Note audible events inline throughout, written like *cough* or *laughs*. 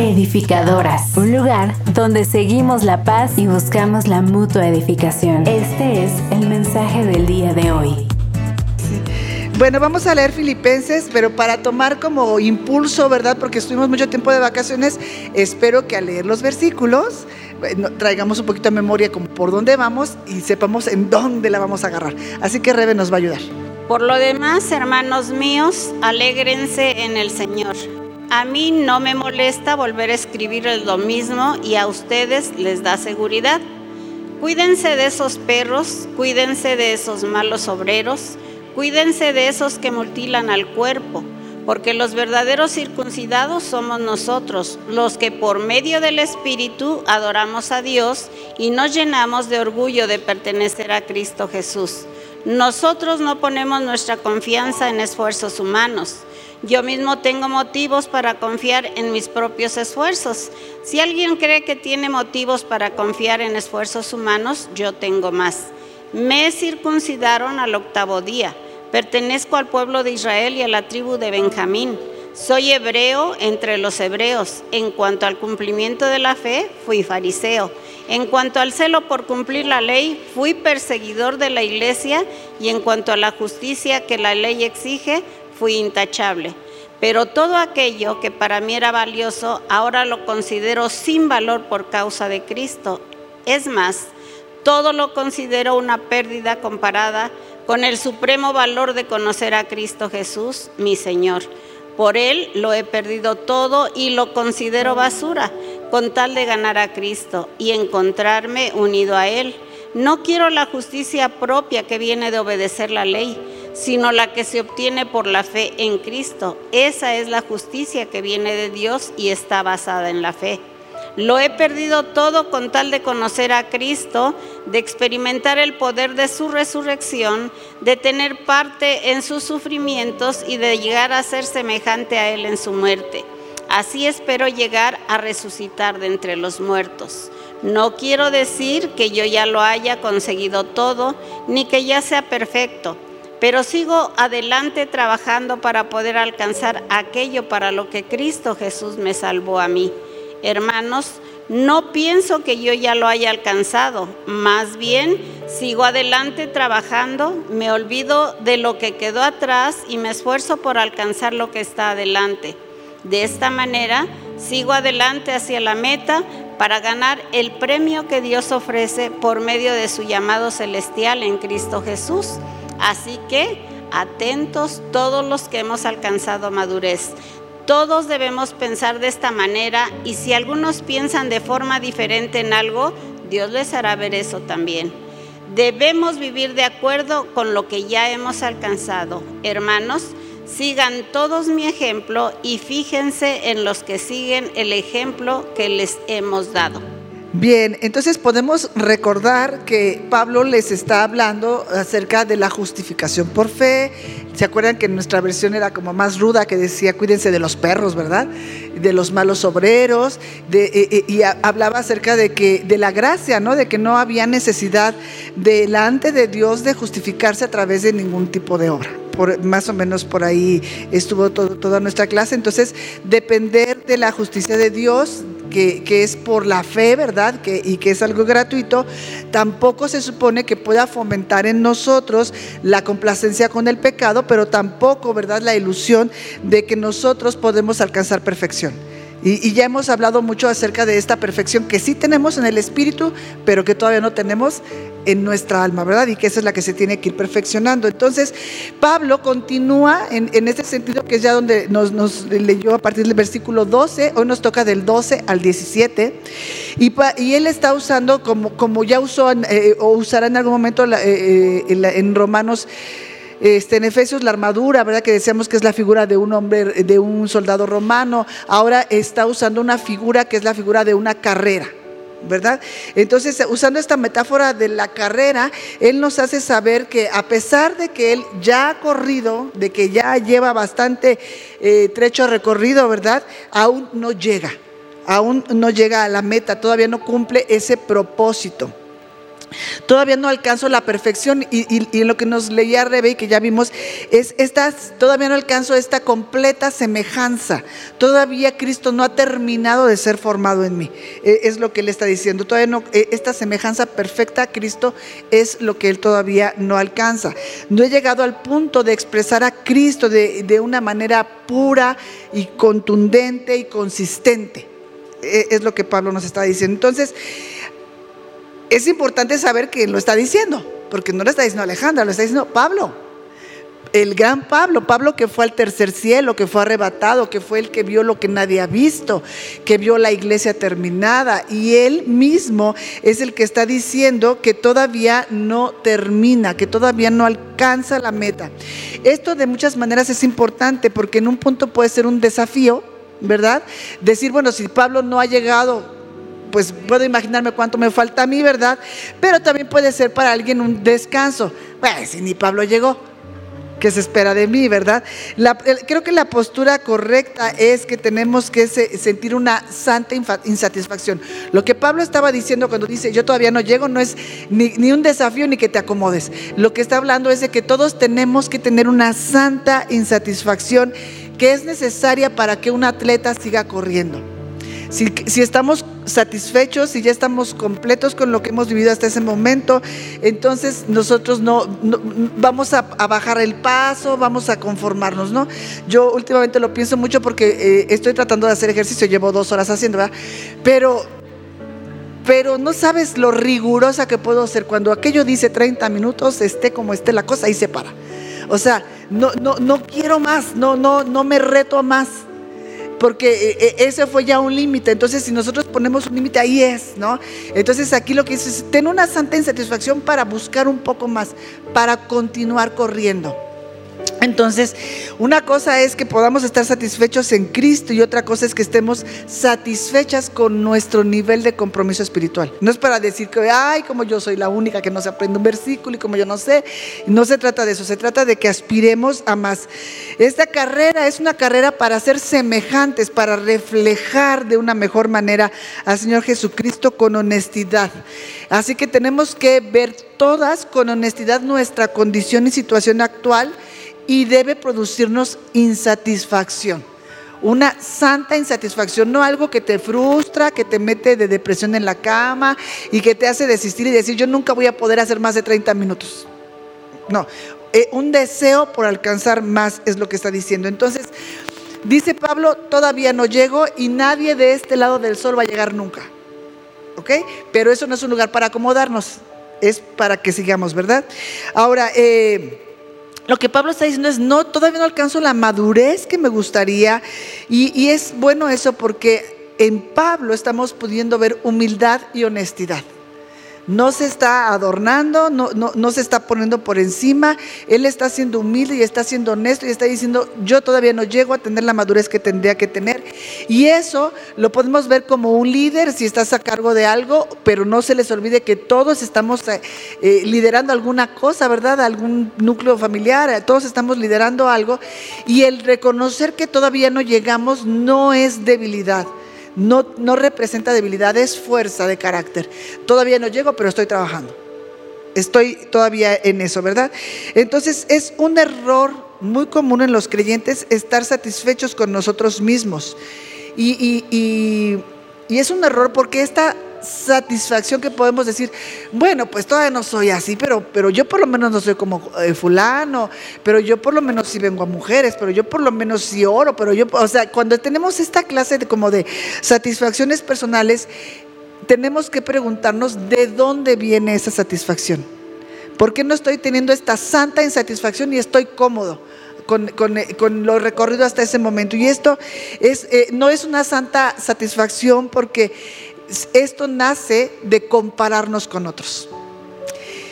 Edificadoras, un lugar donde seguimos la paz y buscamos la mutua edificación. Este es el mensaje del día de hoy. Bueno, vamos a leer Filipenses, pero para tomar como impulso, ¿verdad? Porque estuvimos mucho tiempo de vacaciones, espero que al leer los versículos traigamos un poquito de memoria como por dónde vamos y sepamos en dónde la vamos a agarrar. Así que Rebe nos va a ayudar. Por lo demás, hermanos míos, alégrense en el Señor. A mí no me molesta volver a escribir lo mismo y a ustedes les da seguridad. Cuídense de esos perros, cuídense de esos malos obreros, cuídense de esos que mutilan al cuerpo porque los verdaderos circuncidados somos nosotros, los que por medio del Espíritu adoramos a Dios y nos llenamos de orgullo de pertenecer a Cristo Jesús. Nosotros no ponemos nuestra confianza en esfuerzos humanos. Yo mismo tengo motivos para confiar en mis propios esfuerzos. Si alguien cree que tiene motivos para confiar en esfuerzos humanos, yo tengo más. Me circuncidaron al octavo día Pertenezco al pueblo de Israel y a la tribu de Benjamín. Soy hebreo entre los hebreos. En cuanto al cumplimiento de la fe, fui fariseo. En cuanto al celo por cumplir la ley, fui perseguidor de la iglesia. Y en cuanto a la justicia que la ley exige, fui intachable. Pero todo aquello que para mí era valioso, ahora lo considero sin valor por causa de Cristo. Es más, todo lo considero una pérdida comparada con el supremo valor de conocer a Cristo Jesús, mi Señor. Por Él lo he perdido todo y lo considero basura, con tal de ganar a Cristo y encontrarme unido a Él. No quiero la justicia propia que viene de obedecer la ley, sino la que se obtiene por la fe en Cristo. Esa es la justicia que viene de Dios y está basada en la fe. Lo he perdido todo con tal de conocer a Cristo, de experimentar el poder de su resurrección, de tener parte en sus sufrimientos y de llegar a ser semejante a Él en su muerte. Así espero llegar a resucitar de entre los muertos. No quiero decir que yo ya lo haya conseguido todo, ni que ya sea perfecto, pero sigo adelante trabajando para poder alcanzar aquello para lo que Cristo Jesús me salvó a mí. Hermanos, no pienso que yo ya lo haya alcanzado, más bien sigo adelante trabajando, me olvido de lo que quedó atrás y me esfuerzo por alcanzar lo que está adelante. De esta manera, sigo adelante hacia la meta para ganar el premio que Dios ofrece por medio de su llamado celestial en Cristo Jesús. Así que, atentos todos los que hemos alcanzado madurez. Todos debemos pensar de esta manera y si algunos piensan de forma diferente en algo, Dios les hará ver eso también. Debemos vivir de acuerdo con lo que ya hemos alcanzado. Hermanos, sigan todos mi ejemplo y fíjense en los que siguen el ejemplo que les hemos dado. Bien, entonces podemos recordar que Pablo les está hablando acerca de la justificación por fe. ¿Se acuerdan que nuestra versión era como más ruda, que decía cuídense de los perros, ¿verdad? De los malos obreros, eh, eh, y hablaba acerca de que de la gracia, ¿no? De que no había necesidad delante de Dios de justificarse a través de ningún tipo de obra. Por, más o menos por ahí estuvo toda nuestra clase. Entonces, depender de la justicia de Dios, que, es por la fe, ¿verdad? Y que es algo gratuito, tampoco se supone que pueda fomentar en nosotros la complacencia con el pecado, pero tampoco, ¿verdad? La ilusión de que nosotros podemos alcanzar perfección. Y, ya hemos hablado mucho acerca de esta perfección que sí tenemos en el espíritu, pero que todavía no tenemos en nuestra alma, ¿verdad? Y que esa es la que se tiene que ir perfeccionando. Entonces, Pablo continúa en, en este sentido, que es ya donde nos, leyó a partir del versículo 12, hoy nos toca del 12 al 17, y, él está usando, como, como ya usó eh, o usará en algún momento eh, eh, en Romanos este, en Efesios la armadura, ¿verdad? Que decíamos que es la figura de un hombre, de un soldado romano. Ahora está usando una figura que es la figura de una carrera. ¿verdad? Entonces, usando esta metáfora de la carrera, Él nos hace saber que a pesar de que Él ya ha corrido, de que ya lleva bastante eh, trecho recorrido, ¿verdad? Aún no llega, aún no llega a la meta, todavía no cumple ese propósito. Todavía no alcanzo la perfección y, lo que nos leía Rebe y que ya vimos es todavía no alcanzo esta completa semejanza. Todavía Cristo no ha terminado de ser formado en mí. E, es lo que él está diciendo. Todavía no, e, esta semejanza perfecta a Cristo es lo que él todavía no alcanza. No he llegado al punto de expresar a Cristo de, de una manera pura y contundente y consistente. E, es lo que Pablo nos está diciendo. Entonces, es importante saber quién lo está diciendo, porque no lo está diciendo Alejandra, lo está diciendo Pablo. El gran Pablo, Pablo que fue al tercer cielo, que fue arrebatado, que fue el que vio lo que nadie ha visto, que vio la iglesia terminada. Y él mismo es el que está diciendo que todavía no termina, que todavía no alcanza la meta. Esto de muchas maneras es importante porque en un punto puede ser un desafío, ¿verdad? Decir, bueno, si Pablo no ha llegado pues puedo imaginarme cuánto me falta a mí, ¿verdad? Pero también puede ser para alguien un descanso. Pues si ni Pablo llegó, ¿qué se espera de mí, verdad? creo que la postura correcta es que tenemos que sentir una santa insatisfacción. Lo que Pablo estaba diciendo cuando dice yo todavía no llego no es ni, ni un desafío ni que te acomodes. Lo que está hablando es de que todos tenemos que tener una santa insatisfacción que es necesaria para que un atleta siga corriendo. Si, estamos satisfechos, si ya estamos completos con lo que hemos vivido hasta ese momento, entonces nosotros no, vamos a, bajar el paso, vamos a conformarnos, ¿no? Yo últimamente lo pienso mucho porque eh, estoy tratando de hacer ejercicio, llevo dos horas haciendo, ¿verdad? Pero pero no sabes lo rigurosa que puedo ser. Cuando aquello dice 30 minutos, esté como esté la cosa, ahí se para. O sea, no, no, no quiero más, no, no, no me reto más porque eh, eh, ese fue ya un límite. Entonces, si nosotros ponemos un límite, ahí es, ¿no? Entonces, aquí lo que dice es, ten una santa insatisfacción para buscar un poco más, para continuar corriendo. Entonces, una cosa es que podamos estar satisfechos en Cristo y otra cosa es que estemos satisfechas con nuestro nivel de compromiso espiritual. No es para decir que, ay, como yo soy la única que no se aprende un versículo y como yo no sé. No se trata de eso, se trata de que aspiremos a más. Esta carrera es una carrera para ser semejantes, para reflejar de una mejor manera al Señor Jesucristo con honestidad. Así que tenemos que ver todas con honestidad nuestra condición y situación actual y debe producirnos insatisfacción. Una santa insatisfacción, no algo que te frustra, que te mete de depresión en la cama y que te hace desistir y decir, yo nunca voy a poder hacer más de 30 minutos. No, eh, un deseo por alcanzar más es lo que está diciendo. Entonces, dice Pablo, todavía no llego y nadie de este lado del sol va a llegar nunca. ¿Ok? Pero eso no es un lugar para acomodarnos, es para que sigamos, ¿verdad? Ahora, eh, lo que Pablo está diciendo es, no, todavía no alcanzo la madurez que me gustaría. Y, y es bueno eso porque en Pablo estamos pudiendo ver humildad y honestidad no se está adornando, no, no, se está poniendo por encima, él está siendo humilde y está siendo honesto y está diciendo, yo todavía no llego a tener la madurez que tendría que tener. Y eso lo podemos ver como un líder si estás a cargo de algo, pero no se les olvide que todos estamos eh, eh, liderando alguna cosa, ¿verdad? Algún núcleo familiar, todos estamos liderando algo y el reconocer que todavía no llegamos no es debilidad no, representa debilidad, es fuerza de carácter. Todavía no llego, pero estoy trabajando. Estoy todavía en eso, ¿verdad? Entonces es un error muy común en los creyentes estar satisfechos con nosotros mismos. Y es un error porque esta satisfacción que podemos decir, bueno, pues todavía no soy así, pero, pero yo por lo menos no soy como eh, fulano, pero yo por lo menos sí vengo a mujeres, pero yo por lo menos sí oro, pero yo, o sea, cuando tenemos esta clase de como de satisfacciones personales, tenemos que preguntarnos de dónde viene esa satisfacción. ¿Por qué no estoy teniendo esta santa insatisfacción y estoy cómodo? Con, con, eh, con, lo recorrido hasta ese momento. Y esto es, eh, no es una santa satisfacción porque esto nace de compararnos con otros.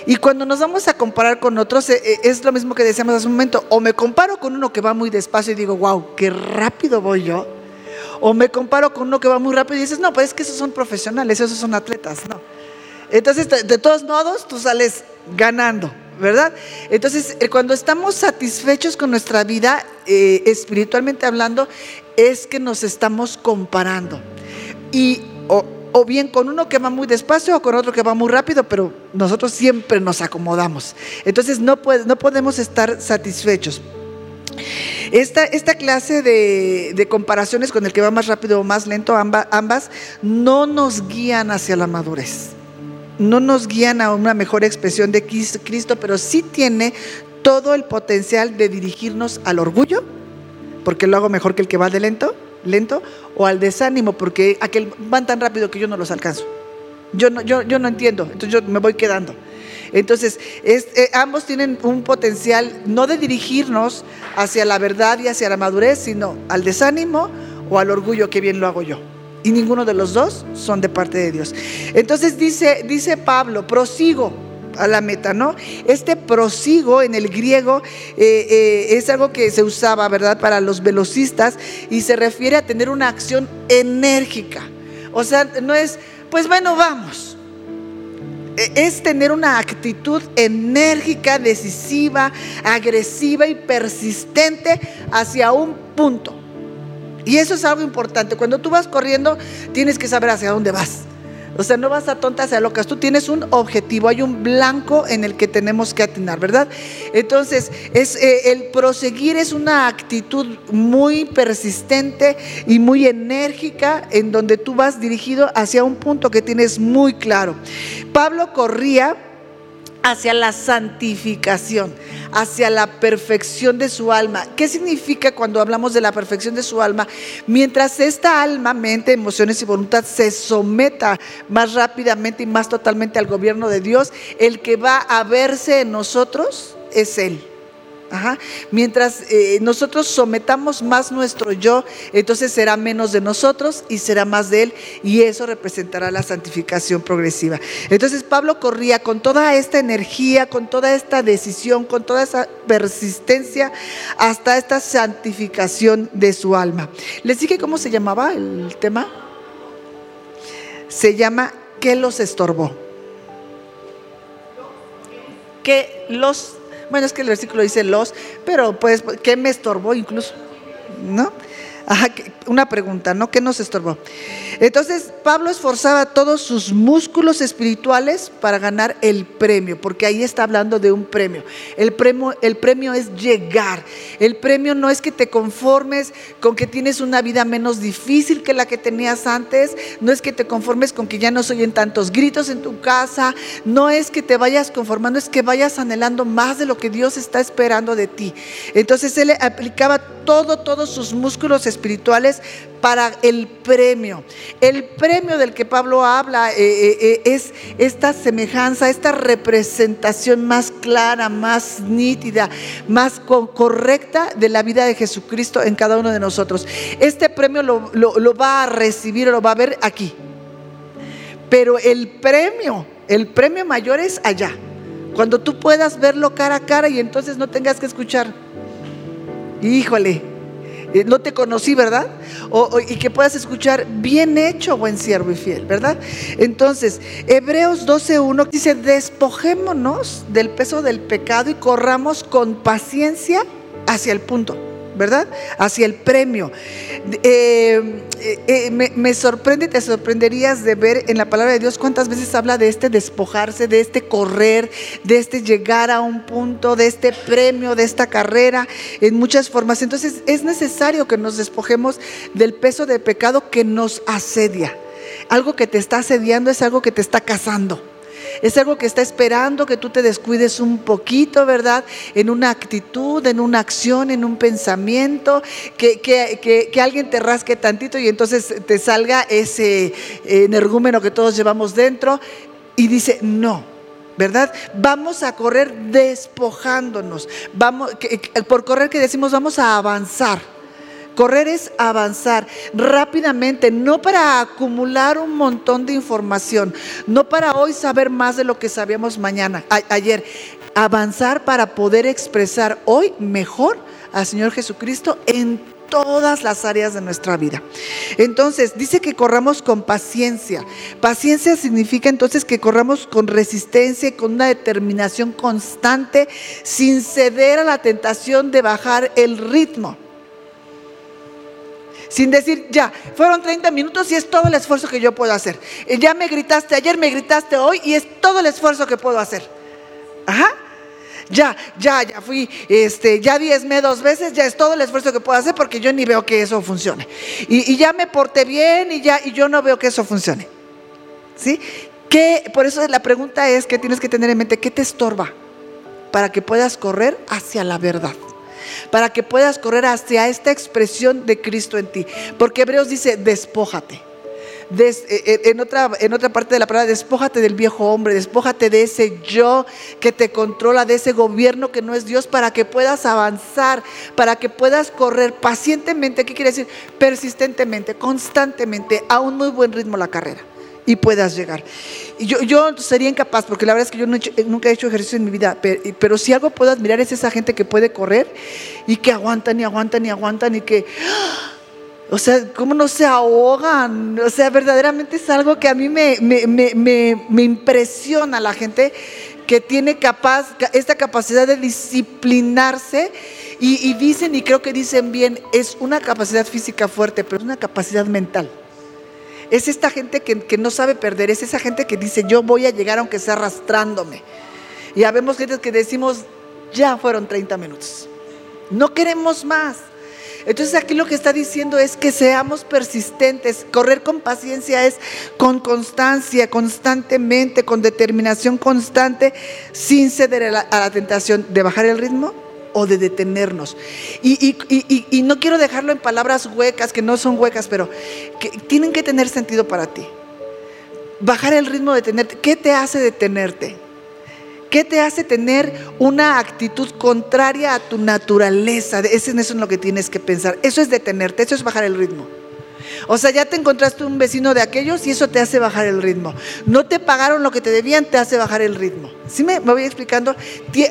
Y cuando nos vamos a comparar con otros, eh, eh, es lo mismo que decíamos hace un momento. O me comparo con uno que va muy despacio y digo, wow, qué rápido voy yo. O me comparo con uno que va muy rápido y dices, no, pues es que esos son profesionales, esos son atletas, no. Entonces, de todos modos, tú sales ganando, ¿verdad? Entonces, eh, cuando estamos satisfechos con nuestra vida, espiritualmente hablando, es que nos estamos comparando. Y o bien con uno que va muy despacio o con otro que va muy rápido, pero nosotros siempre nos acomodamos. Entonces no, no podemos estar satisfechos. Esta, esta clase de, comparaciones con el que va más rápido o más lento, ambas, no nos guían hacia la madurez. No nos guían a una mejor expresión de Cristo, pero sí tiene todo el potencial de dirigirnos al orgullo, porque lo hago mejor que el que va de lento, lento, o al desánimo, porque aquel van tan rápido que yo no los alcanzo. Yo no, yo, yo no entiendo, entonces yo me voy quedando. Entonces, eh, ambos tienen un potencial no de dirigirnos hacia la verdad y hacia la madurez, sino al desánimo o al orgullo que bien lo hago yo. Y ninguno de los dos son de parte de Dios. Entonces dice, dice Pablo, prosigo a la meta, ¿no? Este prosigo en el griego eh, eh, es algo que se usaba, ¿verdad?, para los velocistas y se refiere a tener una acción enérgica. O sea, no es, pues bueno, vamos. E, es tener una actitud enérgica, decisiva, agresiva y persistente hacia un punto. Y eso es algo importante. Cuando tú vas corriendo, tienes que saber hacia dónde vas. O sea, no vas a tontas a locas. Tú tienes un objetivo, hay un blanco en el que tenemos que atinar, ¿verdad? Entonces, es, eh, el proseguir es una actitud muy persistente y muy enérgica en donde tú vas dirigido hacia un punto que tienes muy claro. Pablo corría hacia la santificación, hacia la perfección de su alma. ¿Qué significa cuando hablamos de la perfección de su alma? Mientras esta alma, mente, emociones y voluntad se someta más rápidamente y más totalmente al gobierno de Dios, el que va a verse en nosotros es Él. Mientras eh, nosotros sometamos más nuestro yo, entonces será menos de nosotros y será más de Él y eso representará la santificación progresiva. Entonces Pablo corría con toda esta energía, con toda esta decisión, con toda esa persistencia hasta esta santificación de su alma. ¿Les dije cómo se llamaba el tema? Se llama ¿Qué los estorbó? ¿Qué los bueno, es que el versículo dice los, pero pues, ¿qué me estorbó incluso? ¿No? Una pregunta, ¿no? ¿Qué nos estorbó? Entonces, Pablo esforzaba todos sus músculos espirituales para ganar el premio, porque ahí está hablando de un premio. El premio, el premio es llegar. El premio no es que te conformes con que tienes una vida menos difícil que la que tenías antes, no es que te conformes con que ya no soy en tantos gritos en tu casa, no es que te vayas conformando, es que vayas anhelando más de lo que Dios está esperando de ti. Entonces, él aplicaba todo, todos sus músculos espirituales para el premio. El premio del que Pablo habla eh, eh, eh, es esta semejanza, esta representación más clara, más nítida, más correcta de la vida de Jesucristo en cada uno de nosotros. Este premio lo, lo va a recibir, lo va a ver aquí. Pero el premio, el premio mayor es allá. Cuando tú puedas verlo cara a cara y entonces no tengas que escuchar híjole, eh, no te conocí, ¿verdad? y que puedas escuchar, bien hecho, buen siervo y fiel, ¿verdad? Entonces, Hebreos 12.1 dice, despojémonos del peso del pecado y corramos con paciencia hacia el punto. ¿Verdad? Hacia el premio. Eh, eh, eh, me, sorprende, te sorprenderías de ver en la palabra de Dios cuántas veces habla de este despojarse, de este correr, de este llegar a un punto, de este premio, de esta carrera, en muchas formas. Entonces es necesario que nos despojemos del peso de pecado que nos asedia. Algo que te está asediando es algo que te está cazando. Es algo que está esperando que tú te descuides un poquito, ¿verdad? En una actitud, en una acción, en un pensamiento, que, alguien te rasque tantito y entonces te salga ese energúmeno que todos llevamos dentro y dice, no. ¿verdad? Vamos a correr despojándonos. Vamos, por correr que decimos, vamos a avanzar. Correr es avanzar rápidamente, no para acumular un montón de información, no para hoy saber más de lo que sabíamos mañana, ayer. Avanzar para poder expresar hoy mejor al Señor Jesucristo en todas las áreas de nuestra vida. Entonces, dice que corramos con paciencia. Paciencia significa entonces que corramos con resistencia, con una determinación constante, sin ceder a la tentación de bajar el ritmo Sin decir, ya, fueron 30 minutos y es todo el esfuerzo que yo puedo hacer. Ya me gritaste ayer, me gritaste hoy y es todo el esfuerzo que puedo hacer. Ajá. Ya, ya, ya fui, este, ya diezmé dos veces, ya es todo el esfuerzo que puedo hacer porque yo ni veo que eso funcione. Y, y ya me porté bien y ya, y yo no veo que eso funcione. ¿Sí? ¿Qué? Por eso la pregunta es que tienes que tener en mente, ¿qué te estorba? Para que puedas correr hacia la verdad. Para que puedas correr hacia esta expresión de Cristo en ti. Porque Hebreos dice, despójate. Des- eh, eh, en, otra, en otra parte de la palabra, despójate del viejo hombre, despójate de ese yo que te controla, de ese gobierno que no es Dios, para que puedas avanzar, para que puedas correr pacientemente, ¿qué quiere decir? Persistentemente, constantemente, a un muy buen ritmo la carrera y puedas llegar. Y yo, yo sería incapaz, porque la verdad es que yo no he hecho- nunca he hecho ejercicio en mi vida, pero, si algo puedo admirar es esa gente que puede correr y que aguantan y aguantan y aguantan y que... O sea, ¿cómo no se ahogan? O sea, verdaderamente es algo que a mí me, me, me, me- impresiona la gente que tiene capaz, esta capacidad de disciplinarse y dicen, y creo que dicen bien, es una capacidad física fuerte, pero es una capacidad mental. Es esta gente que, no sabe perder, es esa gente que dice, yo voy a llegar aunque sea arrastrándome. Y habemos gente que decimos, ya fueron 30 minutos. No queremos más. Entonces aquí lo que está diciendo es que seamos persistentes. Correr con paciencia es con constancia, constantemente, con determinación constante, sin ceder a la tentación de bajar el ritmo o de detenernos. Y, y- y- no quiero dejarlo en palabras huecas, que no son huecas, pero que tienen que tener sentido para ti. Bajar el ritmo, detenerte. ¿Qué te hace detenerte? ¿Qué te hace tener una actitud contraria a tu naturaleza? Eso es lo que tienes que pensar. Eso es detenerte, eso es bajar el ritmo. O sea, ya te encontraste un vecino de aquellos y eso te hace bajar el ritmo. No te pagaron lo que te debían, te hace bajar el ritmo. ¿Sí me, me voy explicando?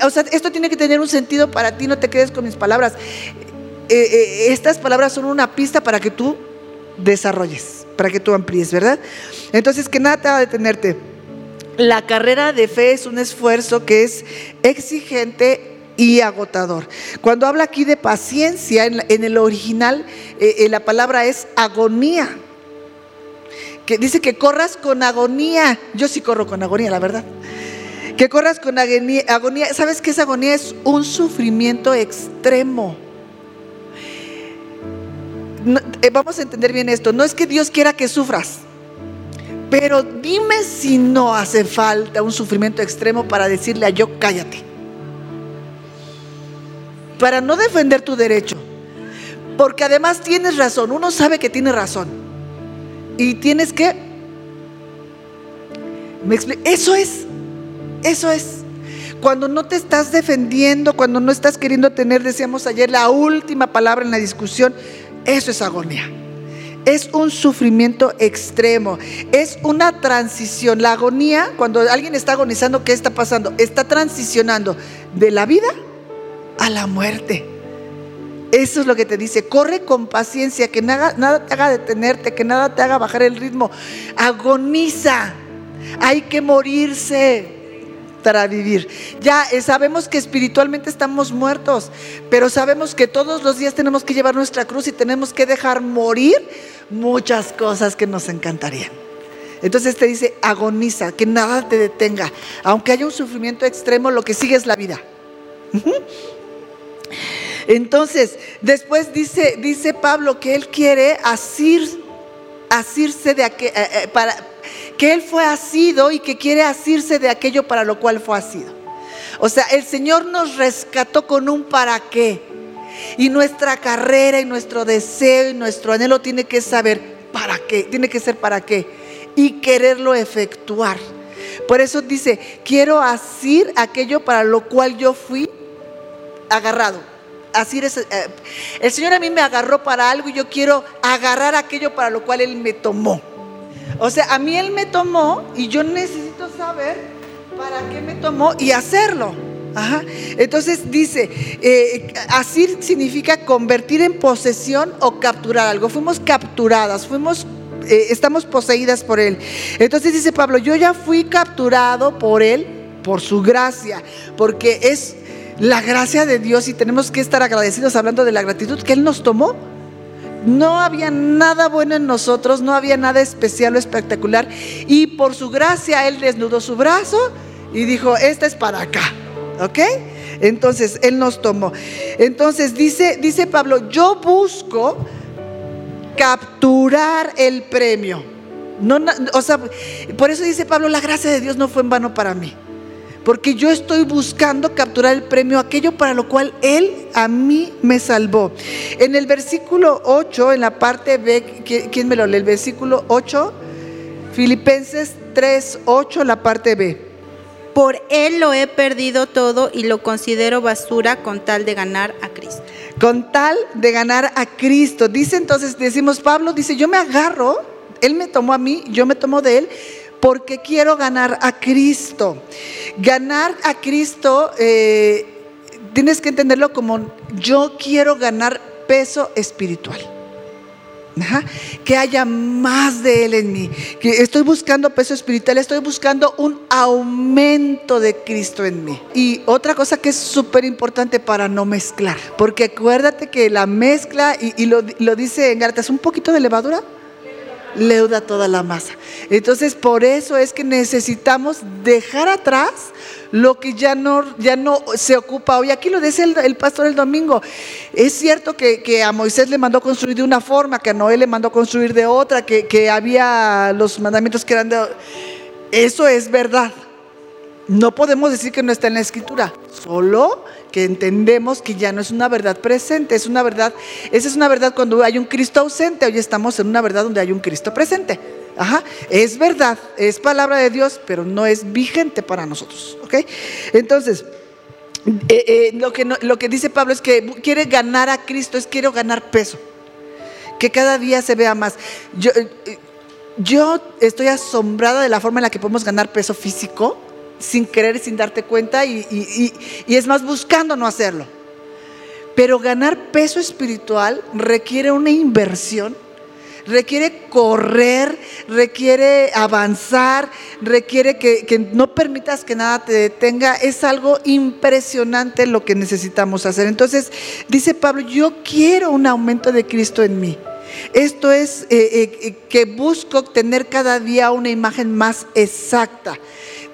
O sea, esto tiene que tener un sentido para ti, no te quedes con mis palabras. Eh, eh, estas palabras son una pista para que tú desarrolles, para que tú amplíes, ¿verdad? Entonces, que nada te va a detenerte. La carrera de fe es un esfuerzo que es exigente y agotador. Cuando habla aquí de paciencia, en, el original eh, eh, la palabra es agonía. Que dice que corras con agonía. Yo sí corro con agonía, la verdad. Que corras con agonía. agonía. ¿Sabes qué es agonía? Es un sufrimiento extremo. Eh, vamos a entender bien esto. No es que Dios quiera que sufras. Pero dime si no hace falta un sufrimiento extremo para decirle a yo cállate. Para no defender tu derecho. Porque además tienes razón. Uno sabe que tiene razón. Y tienes que... ¿Me Eso es. Eso es. Cuando no te estás defendiendo, cuando no estás queriendo tener, decíamos ayer, la última palabra en la discusión, eso es agonía. Es un sufrimiento extremo, es una transición. La agonía, cuando alguien está agonizando, ¿qué está pasando? Está transicionando de la vida a la muerte. Eso es lo que te dice. Corre con paciencia, que nada, te haga detenerte, que nada te haga bajar el ritmo. Agoniza. Hay que morirse para vivir. Ya eh, sabemos que espiritualmente estamos muertos, pero sabemos que todos los días tenemos que llevar nuestra cruz y tenemos que dejar morir muchas cosas que nos encantarían. Entonces te dice, agoniza, que nada te detenga. Aunque haya un sufrimiento extremo, lo que sigue es la vida. Entonces, después dice, dice Pablo que él quiere asir, asirse de aquel, para, que él fue asido y que quiere asirse de aquello para lo cual fue asido. O sea, el Señor nos rescató con un para qué. Y nuestra carrera y nuestro deseo y nuestro anhelo tiene que saber para qué, tiene que ser para qué y quererlo efectuar. Por eso dice, quiero asir aquello para lo cual yo fui agarrado. Asir es, eh, el Señor a mí me agarró para algo y yo quiero agarrar aquello para lo cual Él me tomó. O sea, a mí Él me tomó y yo necesito saber para qué me tomó y hacerlo. Ajá. Entonces dice, eh, asir significa convertir en posesión o capturar algo. Fuimos capturadas, fuimos, eh, estamos poseídas por Él. Entonces dice Pablo, yo ya fui capturado por Él, por su gracia, porque es la gracia de Dios y tenemos que estar agradecidos hablando de la gratitud que Él nos tomó No había nada bueno en nosotros, no había nada especial o espectacular. Y por su gracia Él desnudó su brazo y dijo, esta es para acá. ¿Ok? Entonces Él nos tomó. Entonces dice, dice Pablo, yo busco capturar el premio. No, o sea, por eso dice Pablo, la gracia de Dios no fue en vano para mí porque yo estoy buscando capturar el premio, aquello para lo cual Él a mí me salvó. En el versículo 8, en la parte B, ¿quién me lo lee? El versículo 8, Filipenses 3, 8, la parte B. Por Él lo he perdido todo y lo considero basura con tal de ganar a Cristo. Con tal de ganar a Cristo. Dice entonces, decimos, Pablo dice, yo me agarro, Él me tomó a mí, yo me tomo de Él porque quiero ganar a Cristo. Ganar a Cristo, eh, tienes que entenderlo como yo quiero ganar peso espiritual. que haya más de Él en mí. Que estoy buscando peso espiritual, estoy buscando un aumento de Cristo en mí. Y otra cosa que es súper importante para no mezclar, porque acuérdate que la mezcla, y, lo, dice en Gálatas, un poquito de levadura leuda toda la masa. Entonces, por eso es que necesitamos dejar atrás lo que ya no, ya no se ocupa hoy. Aquí lo dice el, pastor el domingo. Es cierto que, a Moisés le mandó construir de una forma, que a Noé le mandó construir de otra, que, que había los mandamientos que eran de... Eso es verdad. No podemos decir que no está en la escritura, solo entendemos que ya no es una verdad presente, es una verdad, esa es una verdad cuando hay un Cristo ausente, hoy estamos en una verdad donde hay un Cristo presente. Ajá, es verdad, es palabra de Dios, pero no es vigente para nosotros, ¿ok? Entonces, eh, eh, lo, que lo que dice Pablo es que quiere ganar a Cristo, es quiero ganar peso, que cada día se vea más. Yo, eh, yo estoy asombrada de la forma en la que podemos ganar peso físico sin querer y sin darte cuenta y, es más buscando no hacerlo. Pero ganar peso espiritual requiere una inversión, requiere correr, requiere avanzar, requiere que, que, no permitas que nada te detenga. Es algo impresionante lo que necesitamos hacer. Entonces, dice Pablo, yo quiero un aumento de Cristo en mí. Esto es eh, eh, que busco tener cada día una imagen más exacta.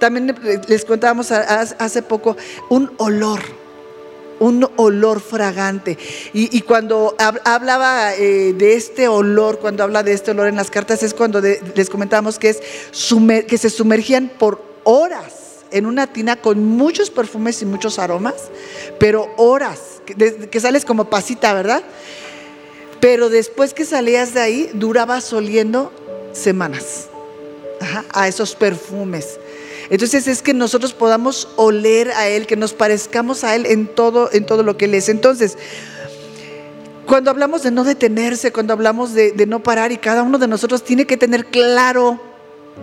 También les contábamos hace poco un olor un olor fragante. Y, cuando hablaba eh, de este olor, cuando habla de este olor en las cartas, es cuando les comentábamos que, es que se sumergían por horas en una tina con muchos perfumes y muchos aromas, pero horas, que, que sales como pasita, ¿verdad? Pero después que salías de ahí, durabas oliendo semanas a esos perfumes. Entonces es que nosotros podamos oler a Él, que nos parezcamos a Él en todo, en todo lo que Él es. Entonces, cuando hablamos de no detenerse, cuando hablamos de, no parar y cada uno de nosotros tiene que tener claro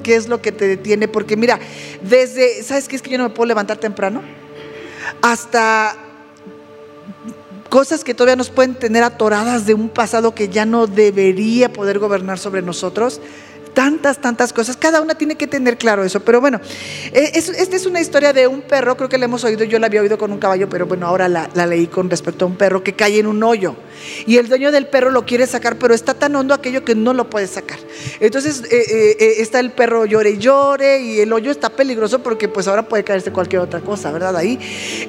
qué es lo que te detiene, porque mira, desde, ¿sabes qué es que yo no me puedo levantar temprano? Hasta cosas que todavía nos pueden tener atoradas de un pasado que ya no debería poder gobernar sobre nosotros tantas, tantas cosas. Cada una tiene que tener claro eso. Pero bueno, eh, esta es una historia de un perro, creo que la hemos oído, yo la había oído con un caballo, pero bueno, ahora la, leí con respecto a un perro que cae en un hoyo. Y el dueño del perro lo quiere sacar, pero está tan hondo aquello que no lo puede sacar. Entonces eh, eh, está el perro llore y llore y el hoyo está peligroso porque pues ahora puede caerse cualquier otra cosa, ¿verdad? Ahí.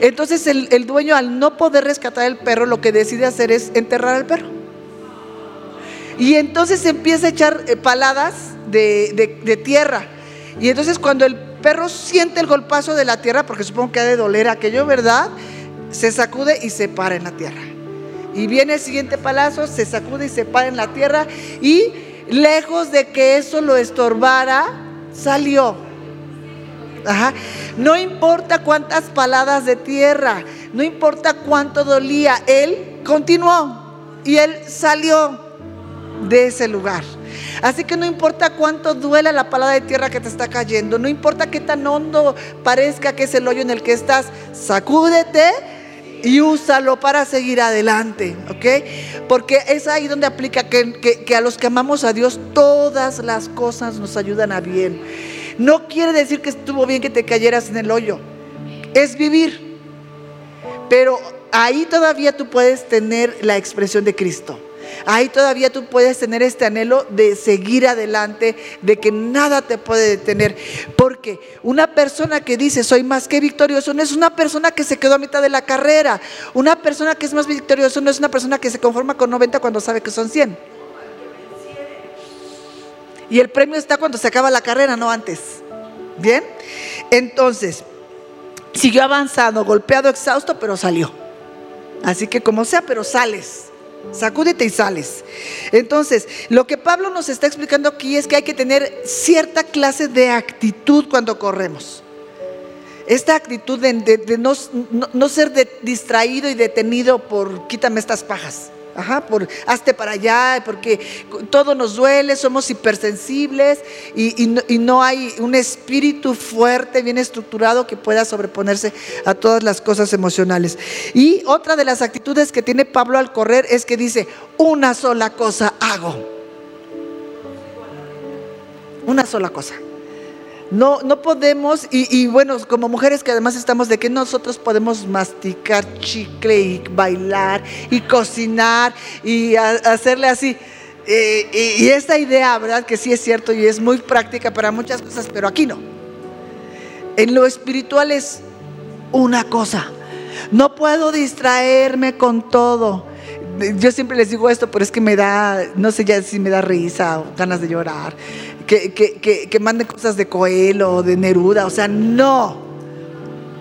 Entonces el, el dueño al no poder rescatar el perro, lo que decide hacer es enterrar al perro. Y entonces empieza a echar paladas de, tierra. Y entonces cuando el perro siente el golpazo de la tierra, porque supongo que ha de doler aquello, ¿verdad? Se sacude y se para en la tierra. Y viene el siguiente palazo, se sacude y se para en la tierra. Y lejos de que eso lo estorbara, salió. No importa cuántas paladas de tierra, no importa cuánto dolía, él continuó y él salió de ese lugar. Así que no importa cuánto duela la palabra de tierra que te está cayendo, no importa qué tan hondo parezca que es el hoyo en el que estás, sacúdete y úsalo para seguir adelante, ¿ok? Porque es ahí donde aplica que, que, a los que amamos a Dios todas las cosas nos ayudan a bien. No quiere decir que estuvo bien que te cayeras en el hoyo, es vivir. Pero ahí todavía tú puedes tener la expresión de Cristo. Ahí todavía tú puedes tener este anhelo de seguir adelante, de que nada te puede detener. Porque una persona que dice soy más que victorioso no es una persona que se quedó a mitad de la carrera. Una persona que es más victorioso no es una persona que se conforma con 90 cuando sabe que son 100. Y el premio está cuando se acaba la carrera, no antes. ¿Bien? Entonces, siguió avanzando, golpeado, exhausto, pero salió. Así que como sea, pero sales. Sacúdete y sales. Entonces, lo que Pablo nos está explicando aquí es que hay que tener cierta clase de actitud cuando corremos. Esta actitud de, no, no, ser distraído y detenido por quítame estas pajas. Ajá, por hazte para allá, porque todo nos duele, somos hipersensibles y, no, hay un espíritu fuerte, bien estructurado que pueda sobreponerse a todas las cosas emocionales. Y otra de las actitudes que tiene Pablo al correr es que dice, una sola cosa hago. Una sola cosa. No, no podemos, y, bueno, como mujeres que además estamos de que nosotros podemos masticar chicle y bailar y cocinar y hacerle así. Eh, y, esta idea, ¿verdad? Que sí es cierto y es muy práctica para muchas cosas, pero aquí no. En lo espiritual es una cosa. No puedo distraerme con todo. Yo siempre les digo esto, pero es que me da, no sé ya si me da risa o ganas de llorar que, que, que, manden cosas de Coelho o de Neruda. O sea, no.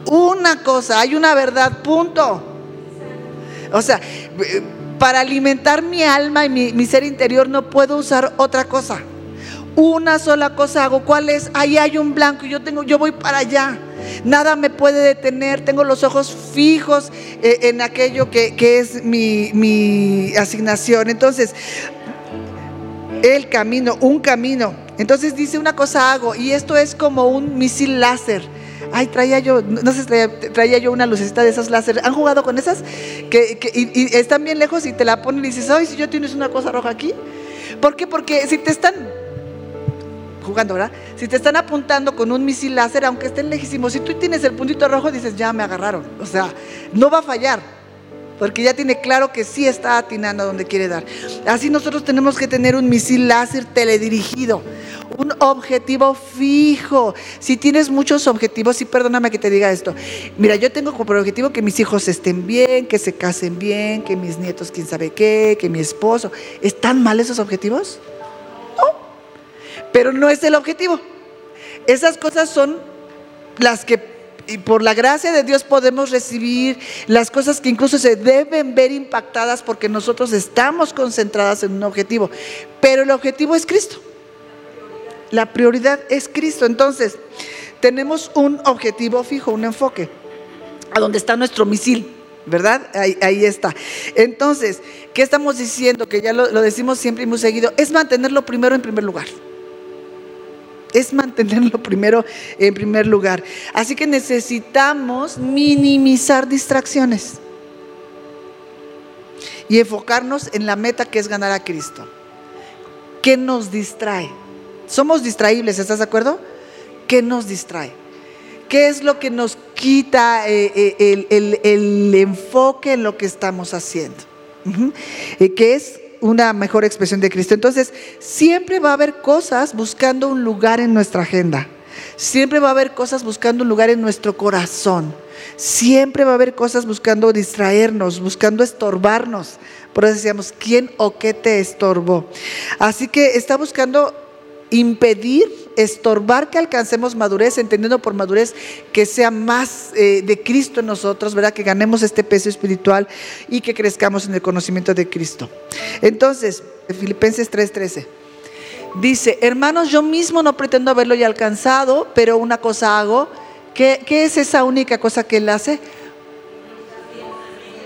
Una cosa, hay una verdad, punto. O sea, para alimentar mi alma y mi, ser interior no puedo usar otra cosa. Una sola cosa hago. ¿Cuál es? Ahí hay un blanco y yo tengo, yo voy para allá. Nada me puede detener. Tengo los ojos fijos eh, en aquello que, que es mi, mi asignación. Entonces, el camino, un camino. Entonces dice una cosa hago y esto es como un misil láser. Ay, traía yo, no sé, traía, traía yo una lucecita de esas láser. ¿Han jugado con esas? Que, y, están bien lejos y te la ponen y dices, ay, si yo tienes una cosa roja aquí. ¿Por qué? Porque si te están jugando, ¿verdad? Si te están apuntando con un misil láser, aunque estén lejísimos, si tú tienes el puntito rojo, dices, ya me agarraron. O sea, no va a fallar porque ya tiene claro que sí está atinando a donde quiere dar. Así nosotros tenemos que tener un misil láser teledirigido, un objetivo fijo. Si tienes muchos objetivos, y perdóname que te diga esto, mira, yo tengo como objetivo que mis hijos estén bien, que se casen bien, que mis nietos quién sabe qué, que mi esposo. ¿Están mal esos objetivos? Pero no es el objetivo. Esas cosas son las que por la gracia de Dios podemos recibir las cosas que incluso se deben ver impactadas porque nosotros estamos concentradas en un objetivo. Pero el objetivo es Cristo. La prioridad es Cristo. Entonces, tenemos un objetivo fijo, un enfoque, a donde está nuestro misil. ¿Verdad? Ahí, está. Entonces, ¿qué estamos diciendo? Que ya lo, lo decimos siempre y muy seguido. Es mantenerlo primero en primer lugar es mantenerlo primero en primer lugar. Así que necesitamos minimizar distracciones y enfocarnos en la meta que es ganar a Cristo. ¿Qué nos distrae? Somos distraíbles, ¿estás de acuerdo? ¿Qué nos distrae? ¿Qué es lo que nos quita eh, eh, el, enfoque en lo que estamos haciendo? Eh, ¿Qué es una mejor expresión de Cristo. Entonces, siempre va a haber cosas buscando un lugar en nuestra agenda. Siempre va a haber cosas buscando un lugar en nuestro corazón. Siempre va a haber cosas buscando distraernos, buscando estorbarnos. Por eso decíamos, ¿quién o qué te estorbó? Así que está buscando impedir, estorbar que alcancemos madurez, entendiendo por madurez que sea más eh, de Cristo en nosotros, ¿verdad? Que ganemos este peso espiritual y que crezcamos en el conocimiento de Cristo. Entonces, Filipenses 3:13 dice, hermanos, yo mismo no pretendo haberlo ya alcanzado, pero una cosa hago. ¿Qué, qué es esa única cosa que él hace?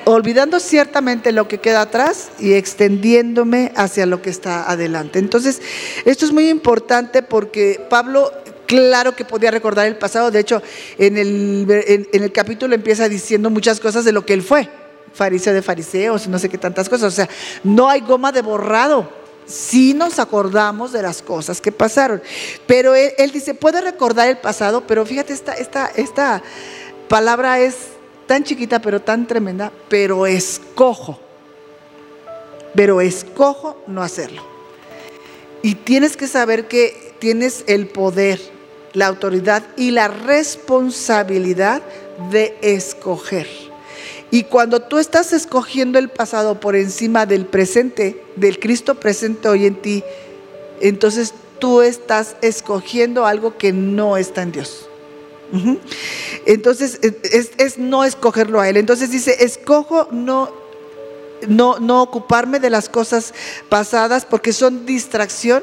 Olvidando ciertamente lo que queda atrás y extendiéndome hacia lo que está adelante. Entonces, esto es muy importante porque Pablo claro que podía recordar el pasado, de hecho, en el, en, el capítulo empieza diciendo muchas cosas de lo que él fue, fariseo de fariseos no sé qué tantas cosas, o sea, no hay goma de borrado. Sí nos acordamos de las cosas que pasaron. Pero él, él dice, puede recordar el pasado, pero fíjate, esta, esta, esta palabra es tan chiquita pero tan tremenda, pero escojo. pero escojo no hacerlo. Y tienes que saber que tienes el poder, la autoridad y la responsabilidad de escoger. Y cuando tú estás escogiendo el pasado por encima del presente, del Cristo presente hoy en ti, entonces tú estás escogiendo algo que no está en Dios. Entonces es, no escogerlo a Él. Entonces dice, escojo no, no, no ocuparme de las cosas pasadas porque son distracción.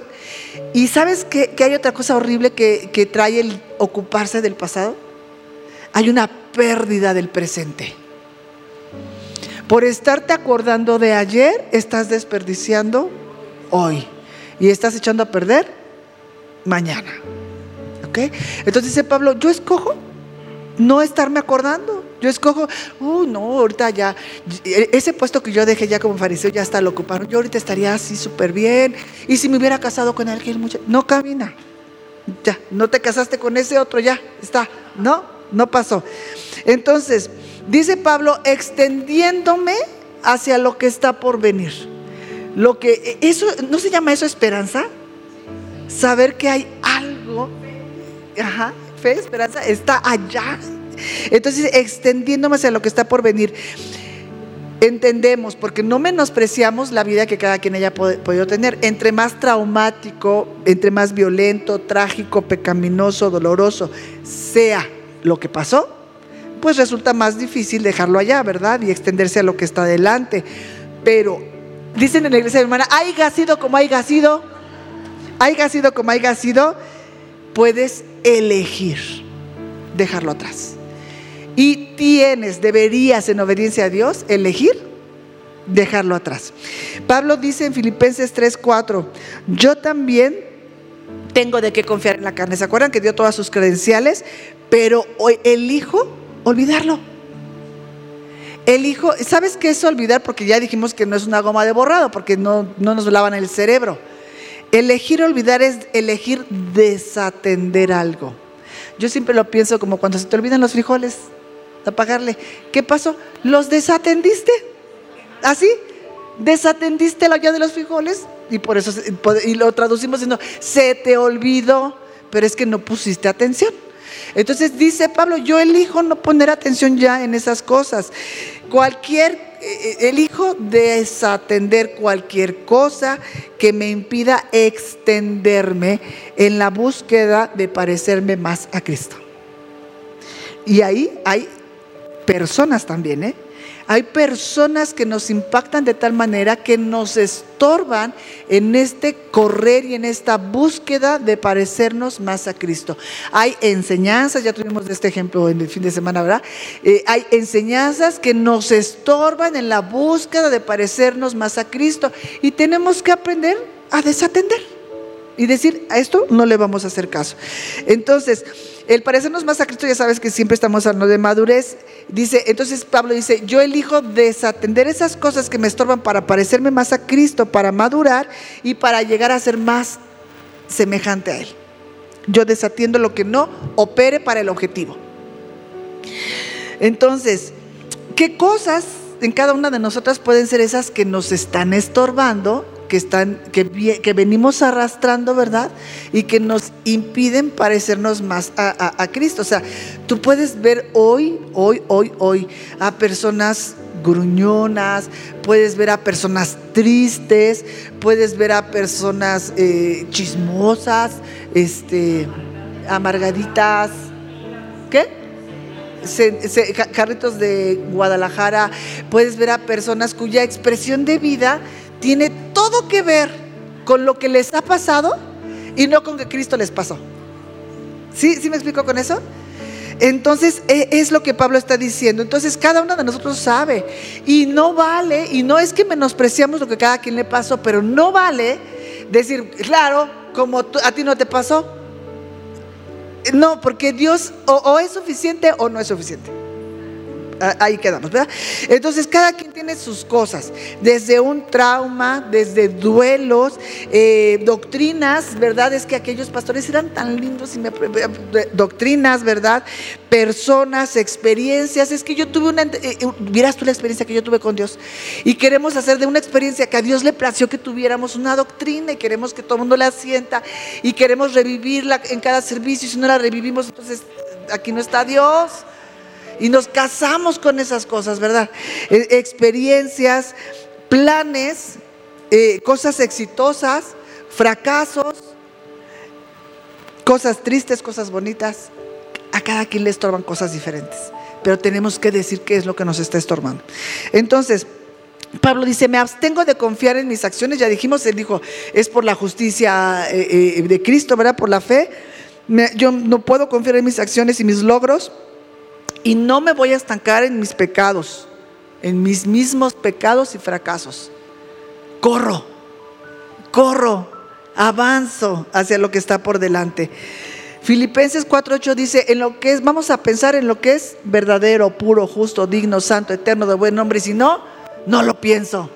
Y sabes que, hay otra cosa horrible que, que trae el ocuparse del pasado. Hay una pérdida del presente. Por estarte acordando de ayer, estás desperdiciando hoy. Y estás echando a perder mañana. Entonces dice Pablo, yo escojo no estarme acordando. Yo escojo, uh, no, ahorita ya, ese puesto que yo dejé ya como fariseo ya está lo ocuparon. Yo ahorita estaría así súper bien. Y si me hubiera casado con alguien, no camina. Ya, no te casaste con ese otro, ya, está. No, no pasó. Entonces, dice Pablo, extendiéndome hacia lo que está por venir. Lo que, eso, ¿no se llama eso esperanza? Saber que hay algo ajá, fe, esperanza, está allá. Entonces, extendiéndome hacia lo que está por venir, entendemos, porque no menospreciamos la vida que cada quien haya podido tener. Entre más traumático, entre más violento, trágico, pecaminoso, doloroso sea lo que pasó, pues resulta más difícil dejarlo allá, ¿verdad? Y extenderse a lo que está adelante. Pero dicen en la iglesia hermana, haya sido como haya sido, haya sido como haya sido, puedes elegir dejarlo atrás. Y tienes, deberías en obediencia a Dios, elegir dejarlo atrás. Pablo dice en Filipenses 3:4, yo también tengo de qué confiar en la carne. ¿Se acuerdan que dio todas sus credenciales? Pero hoy elijo olvidarlo. Elijo, ¿sabes qué es olvidar? Porque ya dijimos que no es una goma de borrado, porque no, no nos lavan el cerebro. Elegir olvidar es elegir desatender algo. Yo siempre lo pienso como cuando se te olvidan los frijoles, apagarle. ¿Qué pasó? Los desatendiste. ¿Así? Desatendiste la olla de los frijoles y por eso y lo traducimos diciendo se te olvidó, pero es que no pusiste atención. Entonces dice Pablo, yo elijo no poner atención ya en esas cosas. Cualquier elijo desatender cualquier cosa que me impida extenderme en la búsqueda de parecerme más a Cristo. Y ahí hay personas también, ¿eh? Hay personas que nos impactan de tal manera que nos estorban en este correr y en esta búsqueda de parecernos más a Cristo. Hay enseñanzas, ya tuvimos este ejemplo en el fin de semana, ¿verdad? Eh, hay enseñanzas que nos estorban en la búsqueda de parecernos más a Cristo y tenemos que aprender a desatender y decir, a esto no le vamos a hacer caso. Entonces, el parecernos más a Cristo, ya sabes que siempre estamos hablando de madurez. Dice, entonces Pablo dice, yo elijo desatender esas cosas que me estorban para parecerme más a Cristo, para madurar y para llegar a ser más semejante a Él. Yo desatiendo lo que no opere para el objetivo. Entonces, ¿qué cosas en cada una de nosotras pueden ser esas que nos están estorbando que, están, que, que venimos arrastrando, ¿verdad? Y que nos impiden parecernos más a, Cristo. O sea, tú puedes ver hoy, hoy, hoy, hoy a personas gruñonas, puedes ver a personas tristes, puedes ver a personas eh, chismosas, este, amargaditas, ¿qué? carritos de Guadalajara, puedes ver a personas cuya expresión de vida tiene todo que ver con lo que les ha pasado y no con que Cristo les pasó. ¿Sí? ¿Sí me explico con eso? Entonces e, es lo que Pablo está diciendo. Entonces cada uno de nosotros sabe. Y no vale, y no es que menospreciamos lo que cada quien le pasó, pero no vale decir, claro, como a ti no te pasó. No, porque Dios o es suficiente o no es suficiente. Ahí quedamos, ¿verdad? Entonces cada quien tiene sus cosas, desde un trauma, desde duelos, eh, doctrinas, ¿verdad? Es que aquellos pastores eran tan lindos y me, doctrinas, ¿verdad? Personas, experiencias, es que yo tuve una, eh, miras tú la experiencia que yo tuve con Dios y queremos hacer de una experiencia que a Dios le plació que tuviéramos una doctrina y queremos que todo el mundo la sienta y queremos revivirla en cada servicio y si no la revivimos, entonces aquí no está Dios. Y nos casamos con esas cosas, ¿verdad? E, experiencias, planes, eh, cosas exitosas, fracasos, cosas tristes, cosas bonitas. A cada quien le estorban cosas diferentes. Pero tenemos que decir qué es lo que nos está estorbando. Entonces, Pablo dice, me abstengo de confiar en mis acciones. Ya dijimos, él dijo, es por la justicia eh, eh, de Cristo, ¿verdad? Por la fe. yo no puedo confiar en mis acciones y mis logros y no me voy a estancar en mis pecados, en mis mismos pecados y fracasos. Corro, corro, avanzo hacia lo que está por delante. Filipenses 4:8 dice, en lo que es, vamos a pensar en lo que es verdadero, puro, justo, digno, santo, eterno, de buen nombre. Y si no, no lo pienso.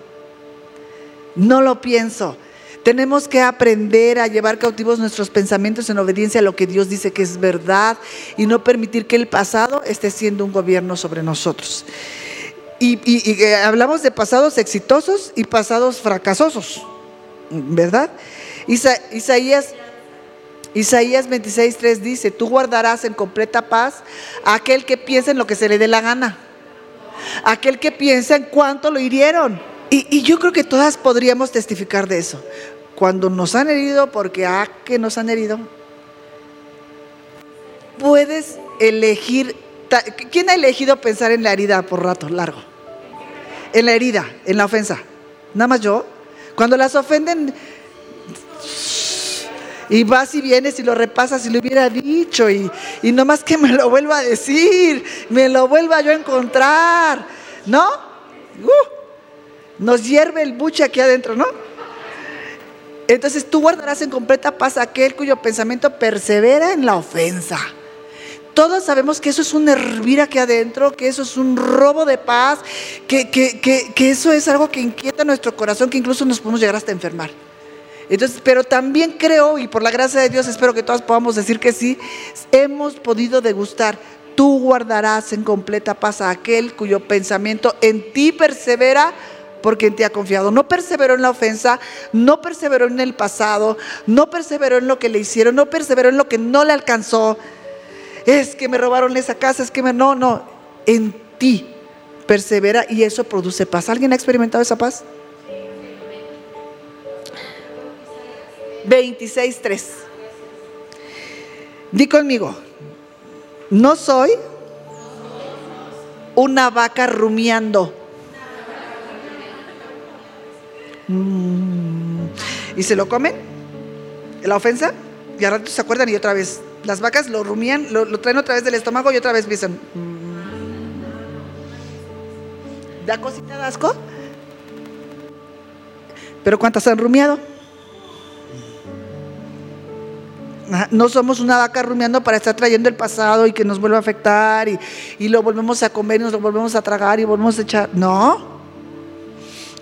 No lo pienso. Tenemos que aprender a llevar cautivos nuestros pensamientos en obediencia a lo que Dios dice que es verdad y no permitir que el pasado esté siendo un gobierno sobre nosotros. Y, eh, hablamos de pasados exitosos y pasados fracasosos, ¿verdad? Isaías, Isaías 26.3 dice, tú guardarás en completa paz a aquel que piensa en lo que se le dé la gana, aquel que piensa en cuánto lo hirieron. Y, yo creo que todas podríamos testificar de eso cuando nos han herido, porque a que nos han herido, puedes elegir. ¿Quién ha elegido pensar en la herida por rato largo? En la herida, en la ofensa. Nada más yo. Cuando las ofenden, y vas y vienes y lo repasas y lo hubiera dicho y, y no más que me lo vuelva a decir, me lo vuelva yo a encontrar, ¿no? Uh, nos hierve el buche aquí adentro, ¿no? Entonces tú guardarás en completa paz aquel cuyo pensamiento persevera en la ofensa. Todos sabemos que eso es un hervir aquí adentro, que eso es un robo de paz, que, que, eso es algo que inquieta nuestro corazón, que incluso nos podemos llegar hasta enfermar. Entonces, pero también creo, y por la gracia de Dios espero que todos podamos decir que sí, hemos podido degustar. Tú guardarás en completa paz a aquel cuyo pensamiento en ti persevera porque en ti ha confiado. No perseveró en la ofensa, no perseveró en el pasado, no perseveró en lo que le hicieron, no perseveró en lo que no le alcanzó. Es que me robaron esa casa, es que me... No, no, en ti persevera y eso produce paz. ¿Alguien ha experimentado esa paz? 26.3. Di conmigo, no soy una vaca rumiando Y se lo comen, la ofensa, y a rato se acuerdan y otra vez. Las vacas lo rumían, lo, traen otra vez del estómago y otra vez empiezan. Mm. ¿Da cosita de asco? Pero ¿cuántas han rumiado? No somos una vaca rumiando para estar trayendo el pasado y que nos vuelva a afectar y lo volvemos a comer y nos lo volvemos a tragar y volvemos a echar. No.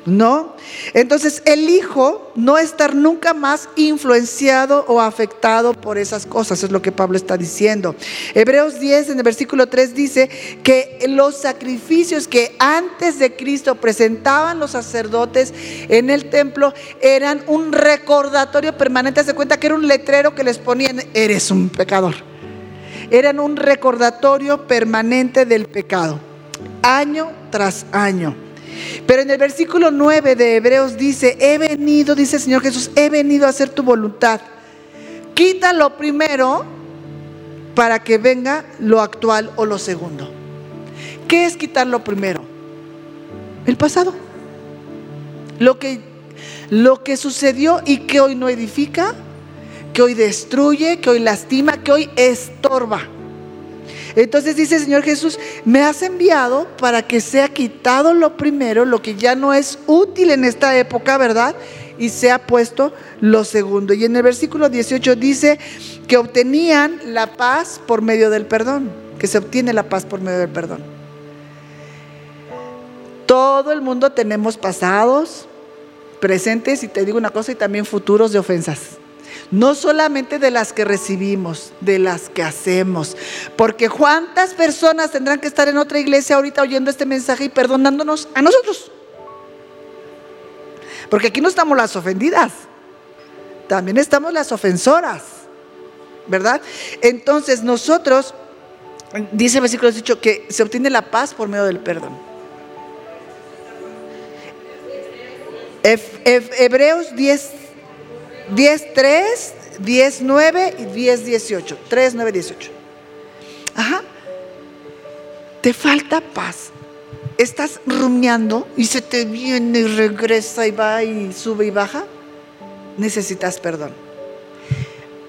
¿No? Entonces elijo no estar nunca más influenciado o afectado por esas cosas, es lo que Pablo está diciendo. Hebreos 10 en el versículo 3 dice que los sacrificios que antes de Cristo presentaban los sacerdotes en el templo eran un recordatorio permanente, se cuenta que era un letrero que les ponían, eres un pecador. Eran un recordatorio permanente del pecado, año tras año. Pero en el versículo 9 de Hebreos dice, he venido, dice el Señor Jesús, he venido a hacer tu voluntad. Quita lo primero para que venga lo actual o lo segundo. ¿Qué es quitar lo primero? El pasado. Lo que, lo que sucedió y que hoy no edifica, que hoy destruye, que hoy lastima, que hoy estorba. Entonces dice el Señor Jesús, me has enviado para que sea quitado lo primero, lo que ya no es útil en esta época, ¿verdad? Y sea puesto lo segundo. Y en el versículo 18 dice que obtenían la paz por medio del perdón, que se obtiene la paz por medio del perdón. Todo el mundo tenemos pasados, presentes y te digo una cosa y también futuros de ofensas. No solamente de las que recibimos, de las que hacemos. Porque cuántas personas tendrán que estar en otra iglesia ahorita oyendo este mensaje y perdonándonos a nosotros. Porque aquí no estamos las ofendidas, también estamos las ofensoras, ¿verdad? Entonces nosotros, dice el versículo dicho, que se obtiene la paz por medio del perdón. Hebreos 10, 10, 3, 10, 9 y 10, 18. 3, 9, 18. Ajá. Te falta paz. Estás rumiando y se te viene y regresa y va y sube y baja. Necesitas perdón.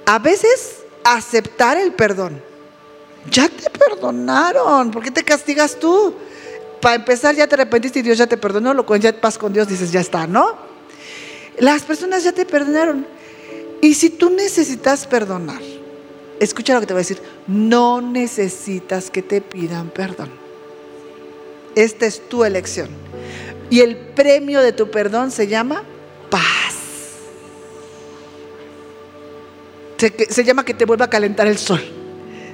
A veces aceptar el perdón. Ya te perdonaron. ¿Por qué te castigas tú? Para empezar, ya te arrepentiste y Dios ya te perdonó. Lo con ya paz con Dios dices, ya está, ¿no? Las personas ya te perdonaron. Y si tú necesitas perdonar, escucha lo que te voy a decir, no necesitas que te pidan perdón. Esta es tu elección. Y el premio de tu perdón se llama paz. Se, llama que te vuelva a calentar el sol.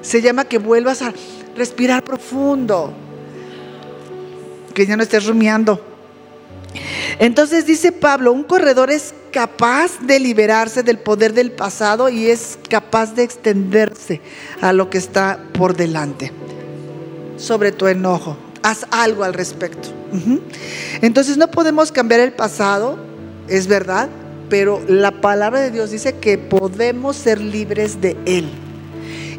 Se llama que vuelvas a respirar profundo. Que ya no estés rumiando. Entonces dice Pablo, un corredor es capaz de liberarse del poder del pasado y es capaz de extenderse a lo que está por delante. Sobre tu enojo, haz algo al respecto. Entonces no podemos cambiar el pasado, es verdad, pero la palabra de Dios dice que podemos ser libres de él.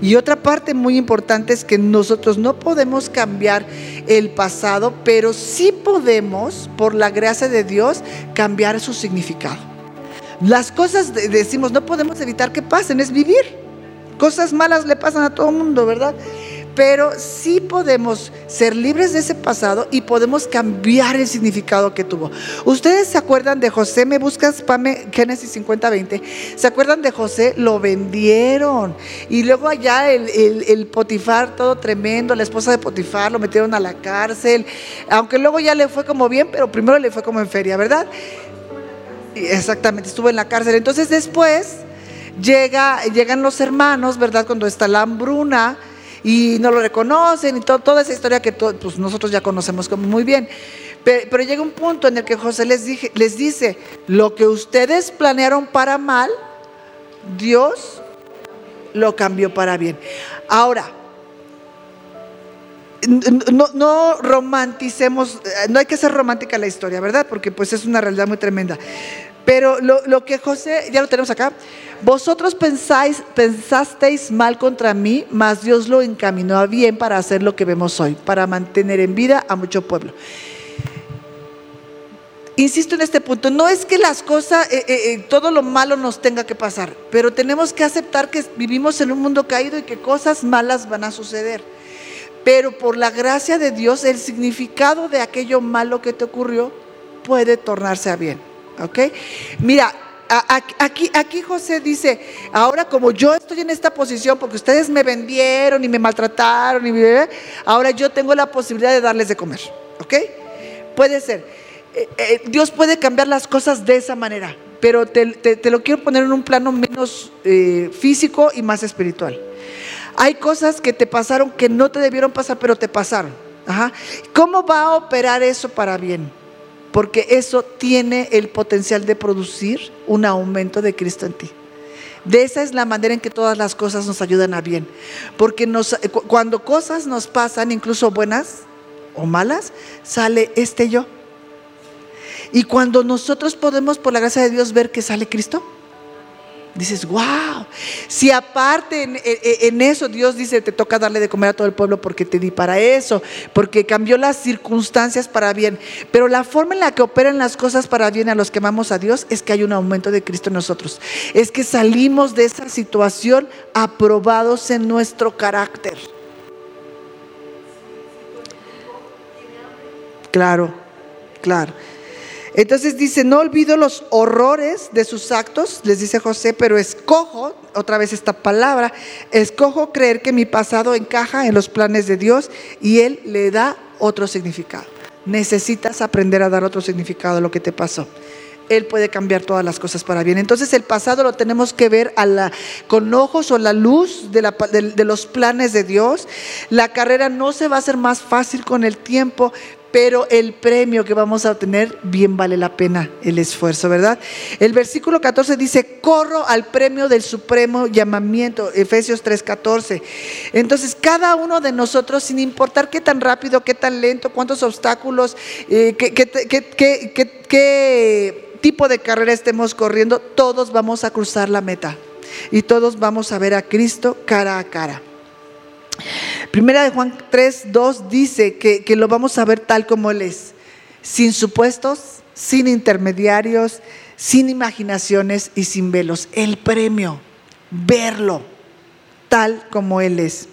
Y otra parte muy importante es que nosotros no podemos cambiar el pasado, pero sí podemos, por la gracia de Dios, cambiar su significado. Las cosas, decimos, no podemos evitar que pasen, es vivir. Cosas malas le pasan a todo el mundo, ¿verdad? Pero sí podemos ser libres de ese pasado y podemos cambiar el significado que tuvo. Ustedes se acuerdan de José, me buscas, Pame, Génesis 50, 20. ¿Se acuerdan de José? Lo vendieron. Y luego allá el, el Potifar, todo tremendo, la esposa de Potifar, lo metieron a la cárcel. Aunque luego ya le fue como bien, pero primero le fue como en feria, ¿verdad? Exactamente, estuvo en la cárcel. Entonces después llega, llegan los hermanos, ¿verdad? Cuando está la hambruna y no lo reconocen y toda esa historia que pues, nosotros ya conocemos como muy bien. Pero, llega un punto en el que José les, dije, les dice, lo que ustedes planearon para mal, Dios lo cambió para bien. Ahora, no, no, romanticemos, no hay que ser romántica la historia, ¿verdad? Porque pues es una realidad muy tremenda. Pero lo, lo que José, ya lo tenemos acá, vosotros pensáis, pensasteis mal contra mí, mas Dios lo encaminó a bien para hacer lo que vemos hoy, para mantener en vida a mucho pueblo. Insisto en este punto, no es que las cosas, eh, eh, eh, todo lo malo nos tenga que pasar, pero tenemos que aceptar que vivimos en un mundo caído y que cosas malas van a suceder. Pero por la gracia de Dios, el significado de aquello malo que te ocurrió puede tornarse a bien. ¿Ok? Mira, aquí, José dice, ahora como yo estoy en esta posición, porque ustedes me vendieron y me maltrataron, y ahora yo tengo la posibilidad de darles de comer. ¿Ok? Puede ser. Eh, eh, Dios puede cambiar las cosas de esa manera, pero te, lo quiero poner en un plano menos eh, físico y más espiritual. Hay cosas que te pasaron que no te debieron pasar, pero te pasaron. ¿Cómo va a operar eso para bien? Porque eso tiene el potencial de producir un aumento de Cristo en ti. De esa es la manera en que todas las cosas nos ayudan a bien. Porque cuando cosas nos pasan, incluso buenas o malas, sale este yo. Y cuando nosotros podemos, por la gracia de Dios, ver que sale Cristo, Dices, wow, si aparte en, eso Dios dice, te toca darle de comer a todo el pueblo porque te di para eso, porque cambió las circunstancias para bien. Pero la forma en la que operan las cosas para bien a los que amamos a Dios es que hay un aumento de Cristo en nosotros. Es que salimos de esa situación aprobados en nuestro carácter. Claro, claro. Entonces dice, no olvido los horrores de sus actos, les dice José, pero escojo, otra vez esta palabra, escojo creer que mi pasado encaja en los planes de Dios y Él le da otro significado. necesitas aprender a dar otro significado a lo que te pasó. Él puede cambiar todas las cosas para bien. Entonces el pasado lo tenemos que ver con ojos o la luz de- de los planes de Dios. La carrera no se va a hacer más fácil con el tiempo, pero el premio que vamos a obtener bien vale la pena el esfuerzo, ¿verdad? El versículo 14 dice, corro al premio del supremo llamamiento, Efesios 3:14. Entonces, cada uno de nosotros, sin importar qué tan rápido, qué tan lento, cuántos obstáculos, eh, qué, qué- tipo de carrera estemos corriendo, todos vamos a cruzar la meta y todos vamos a ver a Cristo cara a cara. Primera de Juan 3, 2 dice que, que lo vamos a ver tal como Él es, sin supuestos, sin intermediarios, sin imaginaciones y sin velos. El premio, verlo tal como Él es.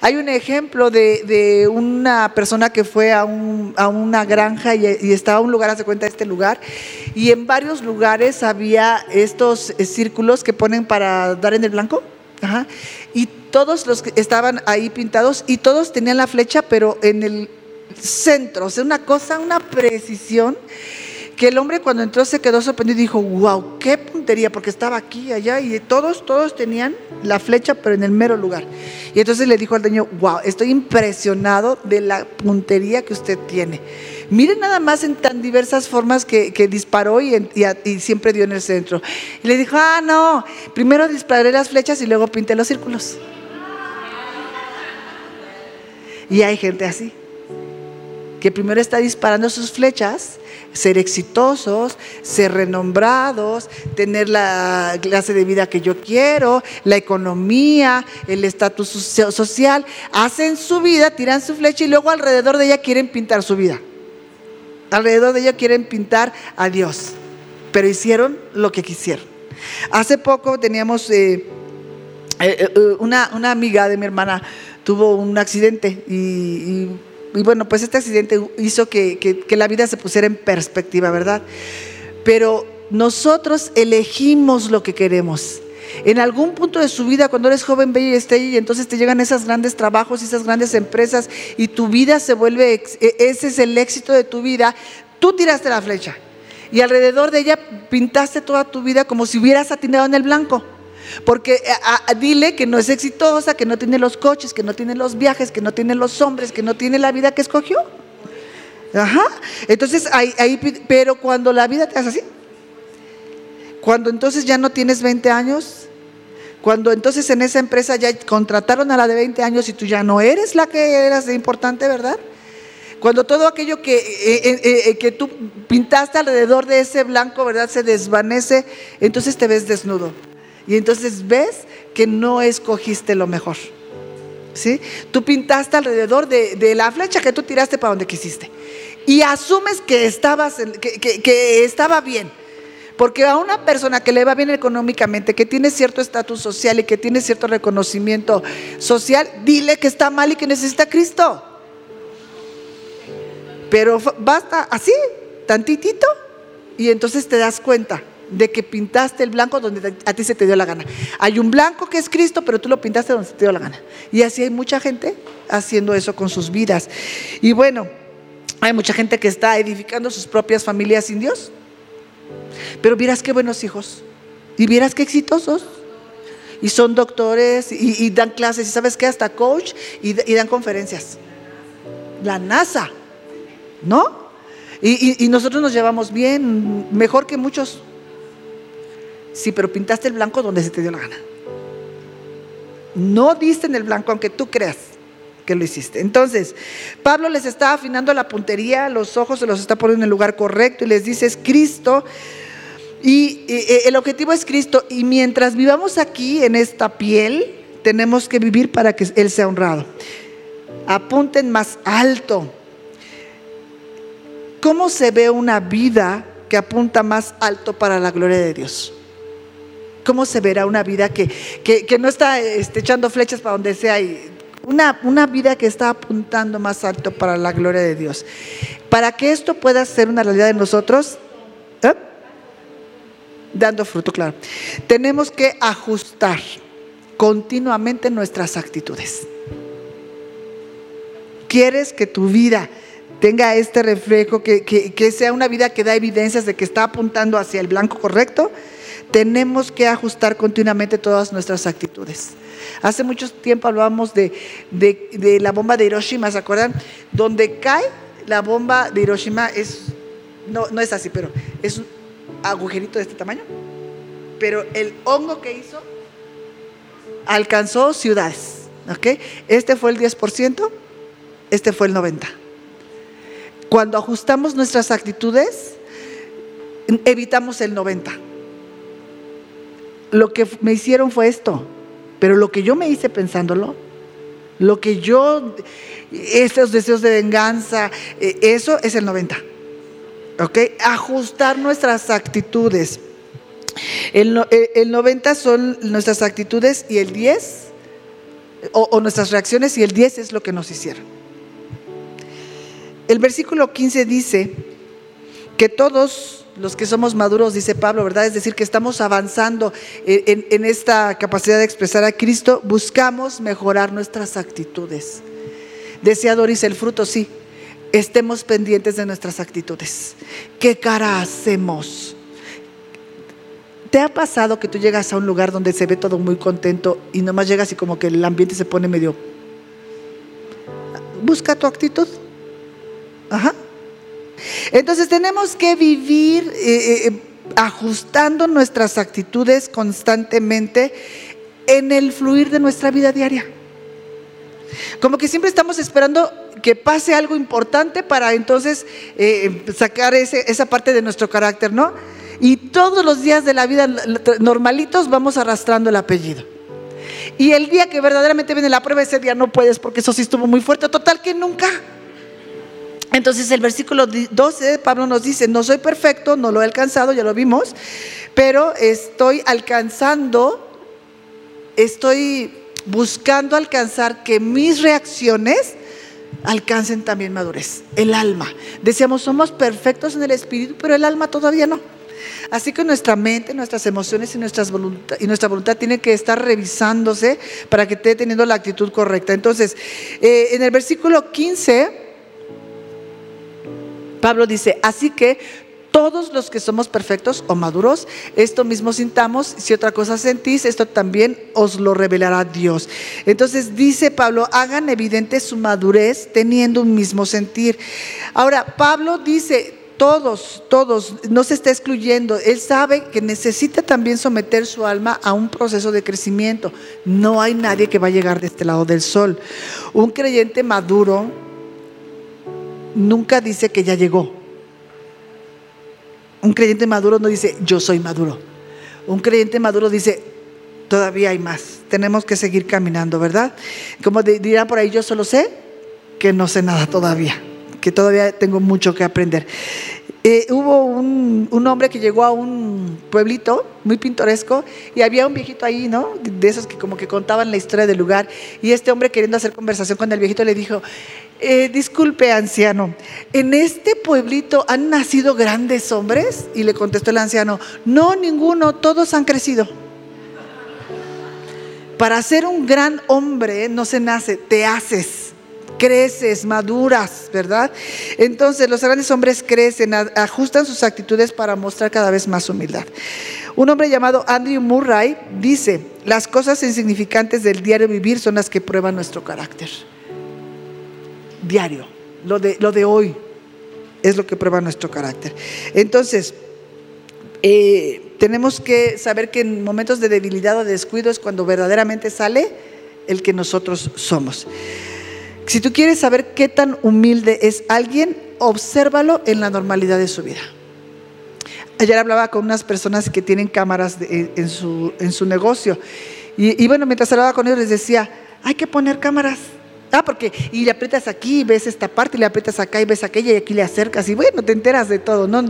Hay un ejemplo de, de una persona que fue a, un- a una granja y, y estaba a un lugar, hace cuenta de este lugar, y en varios lugares había estos eh, círculos que ponen para dar en el blanco. Ajá. Y todos los que estaban ahí pintados y todos tenían la flecha, pero en el centro, o sea, una cosa, una precisión que el hombre cuando entró se quedó sorprendido y dijo, wow, qué puntería, porque estaba aquí, allá, y todos, todos tenían la flecha, pero en el mero lugar. Y entonces le dijo al dueño, wow, estoy impresionado de la puntería que usted tiene. Miren nada más en tan diversas formas que, que disparó y, siempre dio en el centro. Y le dijo, ah, no, primero disparé las flechas y luego pinté los círculos. Y hay gente así que primero está disparando sus flechas, ser exitosos, ser renombrados, tener la clase de vida que yo quiero, la economía, el estatus social. Hacen su vida, tiran su flecha y luego alrededor de ella quieren pintar su vida. Alrededor de ella quieren pintar a Dios. Pero hicieron lo que quisieron. Hace poco teníamos eh, eh, eh, una, una amiga de mi hermana tuvo un accidente y- y bueno, pues este accidente hizo que, que- la vida se pusiera en perspectiva, ¿verdad? Pero nosotros elegimos lo que queremos. En algún punto de su vida, cuando eres joven, bello y esté y entonces te llegan esos grandes trabajos esas grandes empresas y tu vida se vuelve, e- ese es el éxito de tu vida, tú tiraste la flecha y alrededor de ella pintaste toda tu vida como si hubieras atinado en el blanco. Porque eh, dile que no es exitosa, que no tiene los coches, que no tiene los viajes, que no tiene los hombres, que no tiene la vida que escogió. Ajá. Entonces, ahí, ahí pero cuando la vida te hace así, cuando entonces ya no tienes 20 años, cuando entonces en esa empresa ya contrataron a la de 20 años y tú ya no eres la que eras de importante, ¿verdad? Cuando todo aquello que, eh, eh, que tú pintaste alrededor de ese blanco, ¿verdad? Se desvanece, entonces te ves desnudo. Y entonces ves que no escogiste lo mejor. ¿Sí? Tú pintaste alrededor de, la flecha que tú tiraste para donde quisiste. Y asumes que, estabas que, estaba bien. Porque a una persona que le va bien económicamente, que tiene cierto estatus social y que tiene cierto reconocimiento social, dile que está mal y que necesita Cristo. Pero basta así, tantitito, y entonces te das cuenta de que pintaste el blanco donde a ti se te dio la gana. Hay un blanco que es Cristo, pero tú lo pintaste donde se te dio la gana. Y así hay mucha gente haciendo eso con sus vidas. Y bueno, hay mucha gente que está edificando sus propias familias sin Dios. Pero vieras qué buenos hijos. Y vieras qué exitosos. Y son doctores y, dan clases. Y sabes qué, hasta coach y, dan conferencias. La NASA. ¿No? Y nosotros nos llevamos bien, mejor que muchos. Sí, pero pintaste el blanco donde se te dio la gana. No diste en el blanco, aunque tú creas que lo hiciste. Entonces, Pablo les está afinando la puntería, los ojos se los está poniendo en el lugar correcto y les dice, es Cristo. Y eh, el objetivo es Cristo. Y mientras vivamos aquí en esta piel, tenemos que vivir para que Él sea honrado. Apunten más alto. ¿Cómo se ve una vida que apunta más alto para la gloria de Dios? ¿Cómo se verá una vida que, que- que no está este, echando flechas para donde sea? Y una, una vida que está apuntando más alto para la gloria de Dios. Para que esto pueda ser una realidad en nosotros, ¿eh? dando fruto, claro, tenemos que ajustar continuamente nuestras actitudes. ¿Quieres que tu vida tenga este reflejo, que, que sea una vida que da evidencias de que está apuntando hacia el blanco correcto, tenemos que ajustar continuamente todas nuestras actitudes. Hace mucho tiempo hablábamos de, la bomba de Hiroshima, ¿se acuerdan? Donde cae la bomba de Hiroshima es, no, no es así, pero es un agujerito de este tamaño. Pero el hongo que hizo alcanzó ciudades. ¿ok? Este fue el 10%, este fue el 90%. Cuando ajustamos nuestras actitudes, evitamos el 90%. Lo que me hicieron fue esto pero lo que yo me hice pensándolo, lo que yo, esos deseos de venganza, eh, eso es el 90. ¿Ok? Ajustar nuestras actitudes. El, 90 eh, son nuestras actitudes y el 10, o, o nuestras reacciones y el 10 es lo que nos hicieron. El versículo 15 dice que todos los que somos maduros, dice Pablo, ¿verdad? Es decir, que estamos avanzando en, esta capacidad de expresar a Cristo, buscamos mejorar nuestras actitudes. Decía Doris, el fruto sí, estemos pendientes de nuestras actitudes. ¿Qué cara hacemos? ¿Te ha pasado que tú llegas a un lugar donde se ve todo muy contento y nomás llegas y como que el ambiente se pone medio... Busca tu actitud. Ajá. Entonces tenemos que vivir eh, eh, eh, ajustando nuestras actitudes constantemente en el fluir de nuestra vida diaria. Como que siempre estamos esperando que pase algo importante para entonces sacar esa parte de nuestro carácter, ¿no? Y todos los días de la vida normalitos vamos arrastrando el apellido. Y el día que verdaderamente viene la prueba, ese día no puedes porque eso sí estuvo muy fuerte. Total que nunca. Entonces el versículo 12, Pablo nos dice, no soy perfecto, no lo he alcanzado, ya lo vimos, pero estoy alcanzando, estoy buscando alcanzar que mis reacciones alcancen también madurez, el alma. Decíamos, somos perfectos en el espíritu, pero el alma todavía no. Así que nuestra mente, nuestras emociones y, nuestras y nuestra voluntad tienen que estar revisándose para que esté teniendo la actitud correcta. Entonces, eh, en el versículo 15 Pablo dice, así que todos los que somos perfectos o maduros, esto mismo sintamos, si otra cosa sentís, esto también os lo revelará Dios. Entonces dice Pablo, hagan evidente su madurez teniendo un mismo sentir. Ahora, Pablo dice, todos, todos, no se está excluyendo. Él sabe que necesita también someter su alma a un proceso de crecimiento. No hay nadie que va a llegar de este lado del sol. Un creyente maduro nunca dice que ya llegó. Un creyente maduro no dice, yo soy maduro. Un creyente maduro dice, todavía hay más. Tenemos que seguir caminando, ¿verdad? Como dirán por ahí, yo solo sé que no sé nada todavía, que todavía tengo mucho que aprender. Eh, hubo un, un, hombre que llegó a un pueblito muy pintoresco y había un viejito ahí, ¿no? De esos que como que contaban la historia del lugar. Y este hombre queriendo hacer conversación con el viejito le dijo, eh, disculpe anciano, ¿en este pueblito han nacido grandes hombres? Y le contestó el anciano, no, ninguno, todos han crecido. Para ser un gran hombre no se nace, te haces, creces, maduras, ¿verdad? Entonces los grandes hombres crecen, ajustan sus actitudes para mostrar cada vez más humildad. Un hombre llamado Andrew Murray dice, las cosas insignificantes del diario vivir son las que prueban nuestro carácter diario. Lo de, lo de hoy es lo que prueba nuestro carácter. Entonces, eh, tenemos que saber que en momentos de debilidad o de descuido es cuando verdaderamente sale el que nosotros somos. Si tú quieres saber qué tan humilde es alguien, obsérvalo en la normalidad de su vida. Ayer hablaba con unas personas que tienen cámaras en, su, en, su, negocio. Y, y bueno, mientras hablaba con ellos les decía, hay que poner cámaras Ah, porque y le aprietas aquí y ves esta parte, y le aprietas acá y ves aquella y aquí le acercas y bueno, te enteras de todo, ¿no?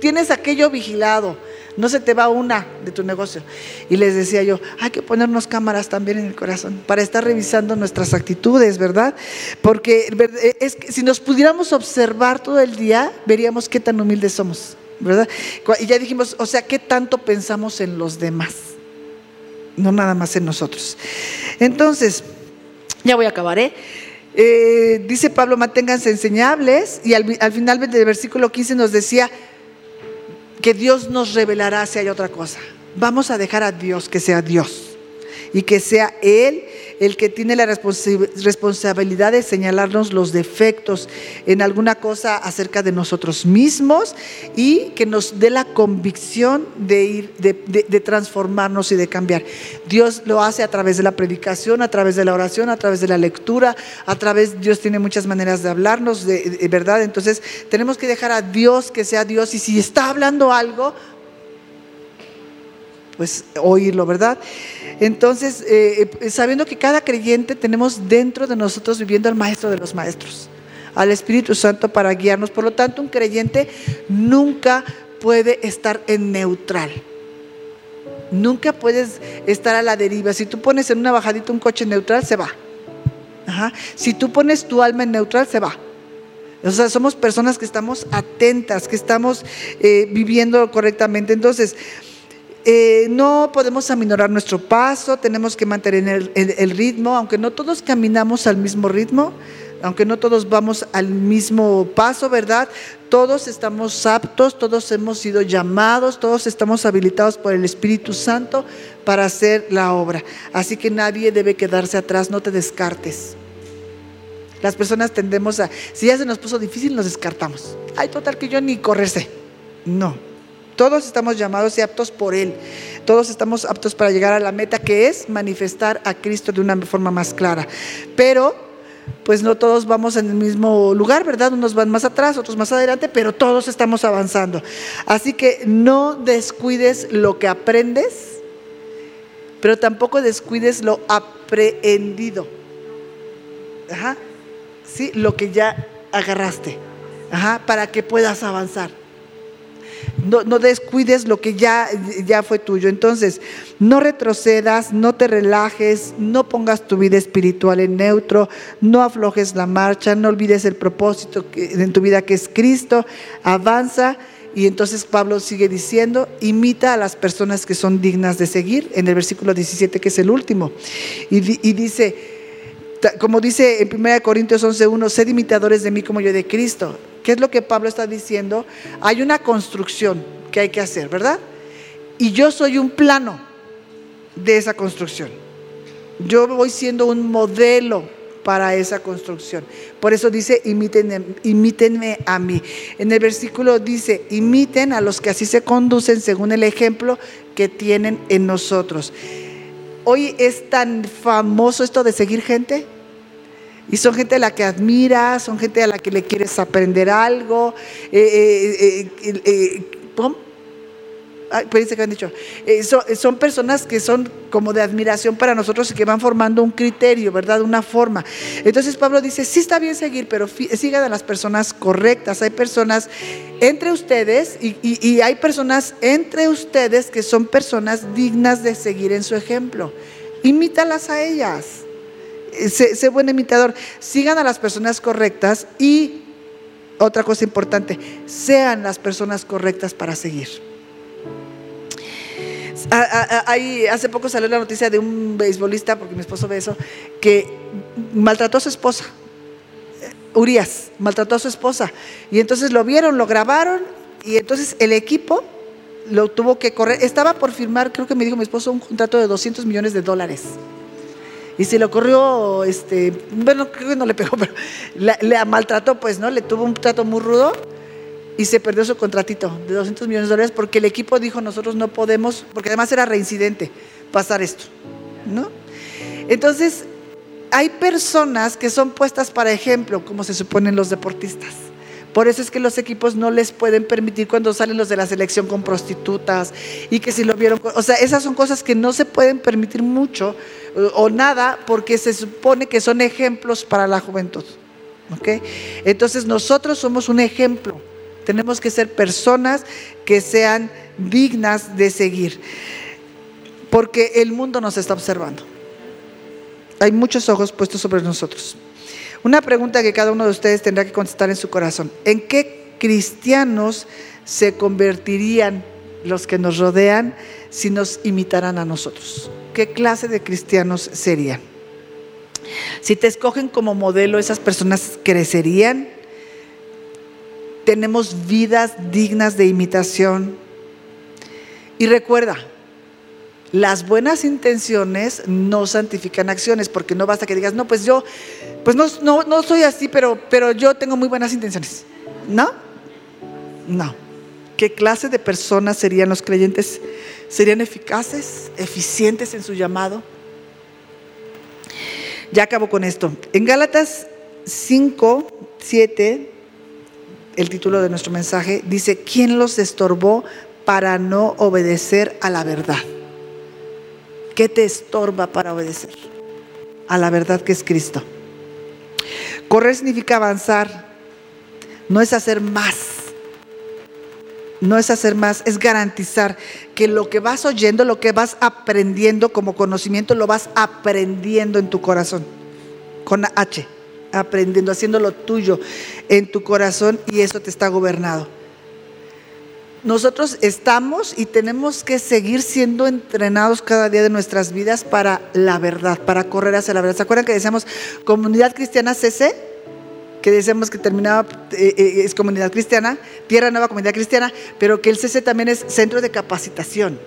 Tienes aquello vigilado, no se te va una de tu negocio. Y les decía yo, hay que ponernos cámaras también en el corazón para estar revisando nuestras actitudes, ¿verdad? Porque es que si nos pudiéramos observar todo el día, veríamos qué tan humildes somos, ¿verdad? Y ya dijimos, o sea, qué tanto pensamos en los demás, no nada más en nosotros. Entonces, ya voy a acabar, ¿eh? Eh, dice Pablo, manténganse enseñables y al, al final del versículo 15 nos decía que Dios nos revelará si hay otra cosa. Vamos a dejar a Dios que sea Dios y que sea Él el que tiene la responsabilidad de señalarnos los defectos en alguna cosa acerca de nosotros mismos y que nos dé la convicción de ir, de, transformarnos y de cambiar. Dios lo hace a través de la predicación, a través de la oración, a través de la lectura, a través, Dios tiene muchas maneras de hablarnos, de verdad. Entonces tenemos que dejar a Dios que sea Dios y si está hablando algo, pues oírlo, ¿verdad? Entonces, eh, eh, sabiendo que cada creyente tenemos dentro de nosotros viviendo al Maestro de los Maestros, al Espíritu Santo para guiarnos. Por lo tanto, un creyente nunca puede estar en neutral. Nunca puedes estar a la deriva. Si tú pones en una bajadita un coche neutral, se va. Si tú pones tu alma en neutral, se va. O sea, somos personas que estamos atentas, que estamos eh, viviendo correctamente. Entonces, eh, no podemos aminorar nuestro paso, tenemos que mantener el, ritmo, aunque no todos caminamos al mismo ritmo, aunque no todos vamos al mismo paso, ¿verdad? Todos estamos aptos, todos hemos sido llamados, todos estamos habilitados por el Espíritu Santo para hacer la obra. Así que nadie debe quedarse atrás, no te descartes. Las personas tendemos a, si ya se nos puso difícil, nos descartamos. Ay, total que yo ni correrse. No, todos estamos llamados y aptos por Él. Todos estamos aptos para llegar a la meta que es manifestar a Cristo de una forma más clara. Pero, pues no todos vamos en el mismo lugar, ¿verdad? Unos van más atrás, otros más adelante, pero todos estamos avanzando. Así que no descuides lo que aprendes, pero tampoco descuides lo aprehendido. Ajá. Sí, lo que ya agarraste. Ajá, para que puedas avanzar no, descuides lo que ya, ya fue tuyo. Entonces, no retrocedas, no te relajes, no pongas tu vida espiritual en neutro, no aflojes la marcha, no olvides el propósito en tu vida que es Cristo, avanza. Y entonces Pablo sigue diciendo, imita a las personas que son dignas de seguir, en el versículo 17 que es el último. Y, y dice, como dice en 1 Corintios 11.1, sed imitadores de mí como yo de Cristo. ¿Qué es lo que Pablo está diciendo? Hay una construcción que hay que hacer, ¿verdad? Y yo soy un plano de esa construcción. Yo voy siendo un modelo para esa construcción. Por eso dice, imítenme, a mí. En el versículo dice, imiten a los que así se conducen según el ejemplo que tienen en nosotros. Hoy es tan famoso esto de seguir gente. Y son gente a la que admiras, son gente a la que le quieres aprender algo. Eh, eh, eh, pues que han dicho. Son, personas que son como de admiración para nosotros y que van formando un criterio, ¿verdad? Una forma. Entonces Pablo dice, sí está bien seguir, pero sigan a las personas correctas. Hay personas entre ustedes y, y hay personas entre ustedes que son personas dignas de seguir en su ejemplo. Imítalas a ellas sé, buen imitador, sigan a las personas correctas y otra cosa importante, sean las personas correctas para seguir. hace poco salió la noticia de un beisbolista, porque mi esposo ve eso, que maltrató a su esposa. Urias maltrató a su esposa. Y entonces lo vieron, lo grabaron, y entonces el equipo lo tuvo que correr. Estaba por firmar, creo que me dijo mi esposo, un contrato de 200 millones de dólares. Y se le ocurrió, este, bueno, creo que no le pegó, *laughs* pero le maltrató, pues, ¿no? Le tuvo un trato muy rudo y se perdió su contratito de 200 millones de dólares porque el equipo dijo, nosotros no podemos, porque además era reincidente, pasar esto, ¿no? Entonces, hay personas que son puestas para ejemplo, como se suponen los deportistas. Por eso es que los equipos no les pueden permitir cuando salen los de la selección con prostitutas y que si lo vieron, o sea, esas son cosas que no se pueden permitir mucho o nada porque se supone que son ejemplos para la juventud. Entonces nosotros somos un ejemplo. Tenemos que ser personas que sean dignas de seguir. Porque el mundo nos está observando. Hay muchos ojos puestos sobre nosotros. Una pregunta que cada uno de ustedes tendrá que contestar en su corazón. ¿En qué cristianos se convertirían los que nos rodean si nos imitaran a nosotros? ¿Qué clase de cristianos serían? Si te escogen como modelo, esas personas crecerían. Tenemos vidas dignas de imitación. Y recuerda, las buenas intenciones no santifican acciones, porque no basta que digas, no, pues yo, pues no, no, soy así, pero, pero yo tengo muy buenas intenciones. ¿No? No. ¿Qué clase de personas serían los creyentes? ¿Serían eficaces, eficientes en su llamado? Ya acabo con esto. En Gálatas 5, 7, el título de nuestro mensaje dice, ¿quién los estorbó para no obedecer a la verdad? ¿Qué te estorba para obedecer? A la verdad que es Cristo. Correr significa avanzar, no es hacer más. No es hacer más, es garantizar que lo que vas oyendo, lo que vas aprendiendo como conocimiento, lo vas aprendiendo en tu corazón. Con H, aprendiendo, haciéndolo tuyo en tu corazón y eso te está gobernado nosotros estamos y tenemos que seguir siendo entrenados cada día de nuestras vidas para la verdad, para correr hacia la verdad. ¿Se acuerdan que decíamos comunidad cristiana CC? Que decíamos que terminaba, eh, eh, es comunidad cristiana, Tierra Nueva Comunidad Cristiana, pero que el CC también es centro de capacitación.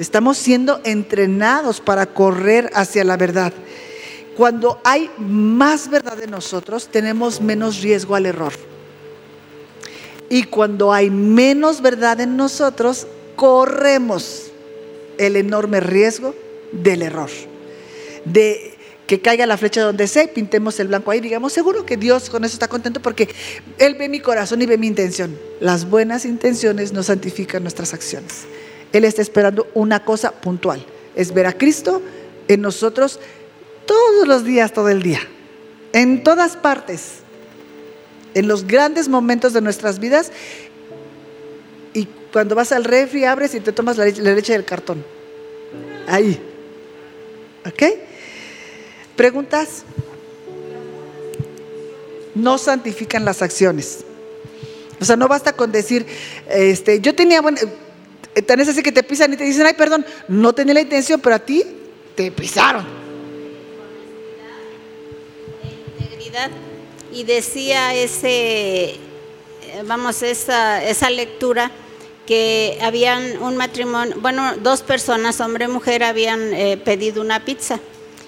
Estamos siendo entrenados para correr hacia la verdad. Cuando hay más verdad en nosotros, tenemos menos riesgo al error. Y cuando hay menos verdad en nosotros, corremos el enorme riesgo del error. De que caiga la flecha donde sea y pintemos el blanco ahí. Digamos, seguro que Dios con eso está contento porque Él ve mi corazón y ve mi intención. Las buenas intenciones no santifican nuestras acciones. Él está esperando una cosa puntual. Es ver a Cristo en nosotros todos los días, todo el día. En todas partes en los grandes momentos de nuestras vidas y cuando vas al refri abres y te tomas la leche, del cartón. Ahí. ¿Ok? ¿Preguntas? No santifican las acciones. O sea, no basta con decir, este, yo tenía, bueno, eh, tan es así que te pisan y te dicen, ay, perdón, no tenía la intención, pero a ti te pisaron. Integridad y decía ese, vamos, esa, esa lectura que habían un matrimonio, bueno, dos personas, hombre y mujer, habían eh, pedido una pizza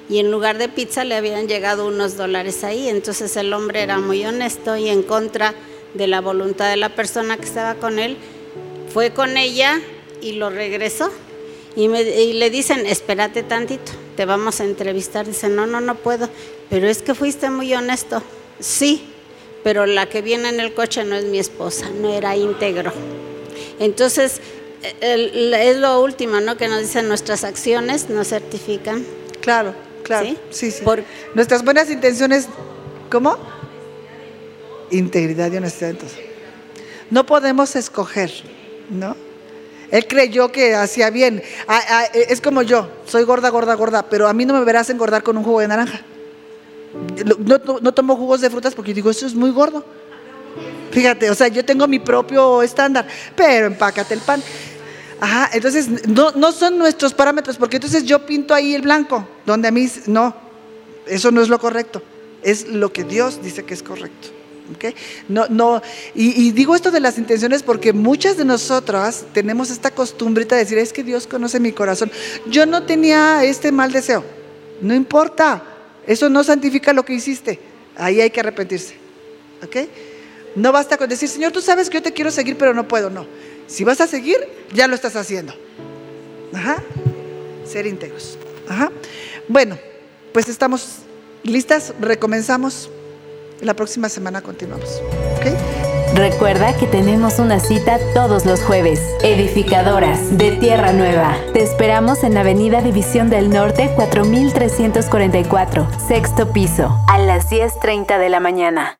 y en lugar de pizza le habían llegado unos dólares ahí. Entonces el hombre era muy honesto y en contra de la voluntad de la persona que estaba con él, fue con ella y lo regresó. Y, me, y le dicen, espérate tantito, te vamos a entrevistar. Dice, no, no, no puedo, pero es que fuiste muy honesto. Sí, pero la que viene en el coche no es mi esposa, no era íntegro. Entonces, es lo último, ¿no? Que nos dicen nuestras acciones no certifican. Claro, claro. Sí, sí. Nuestras buenas intenciones, ¿cómo? Integridad y honestidad. Entonces. No podemos escoger, ¿no? Él creyó que hacía bien. Ah, ah, es como yo, soy gorda, gorda, gorda, pero a mí no me verás engordar con un jugo de naranja. No, tomo jugos de frutas porque digo, eso es muy gordo. Fíjate, o sea, yo tengo mi propio estándar, pero empácate el pan. Ajá, entonces no, no son nuestros parámetros, porque entonces yo pinto ahí el blanco, donde a mí no, eso no es lo correcto, es lo que Dios dice que es correcto. ¿okay? No, no, y, y, digo esto de las intenciones porque muchas de nosotras tenemos esta costumbrita de decir, es que Dios conoce mi corazón. Yo no tenía este mal deseo, no importa, eso no santifica lo que hiciste. Ahí hay que arrepentirse. ¿Ok? No basta con decir, Señor, tú sabes que yo te quiero seguir, pero no puedo. No. Si vas a seguir, ya lo estás haciendo. Ajá. Ser íntegros. Ajá. Bueno, pues estamos listas. Recomenzamos. La próxima semana continuamos. ¿Ok? Recuerda que tenemos una cita todos los jueves. Edificadoras de Tierra Nueva. Te esperamos en Avenida División del Norte 4344, sexto piso, a las 10.30 de la mañana.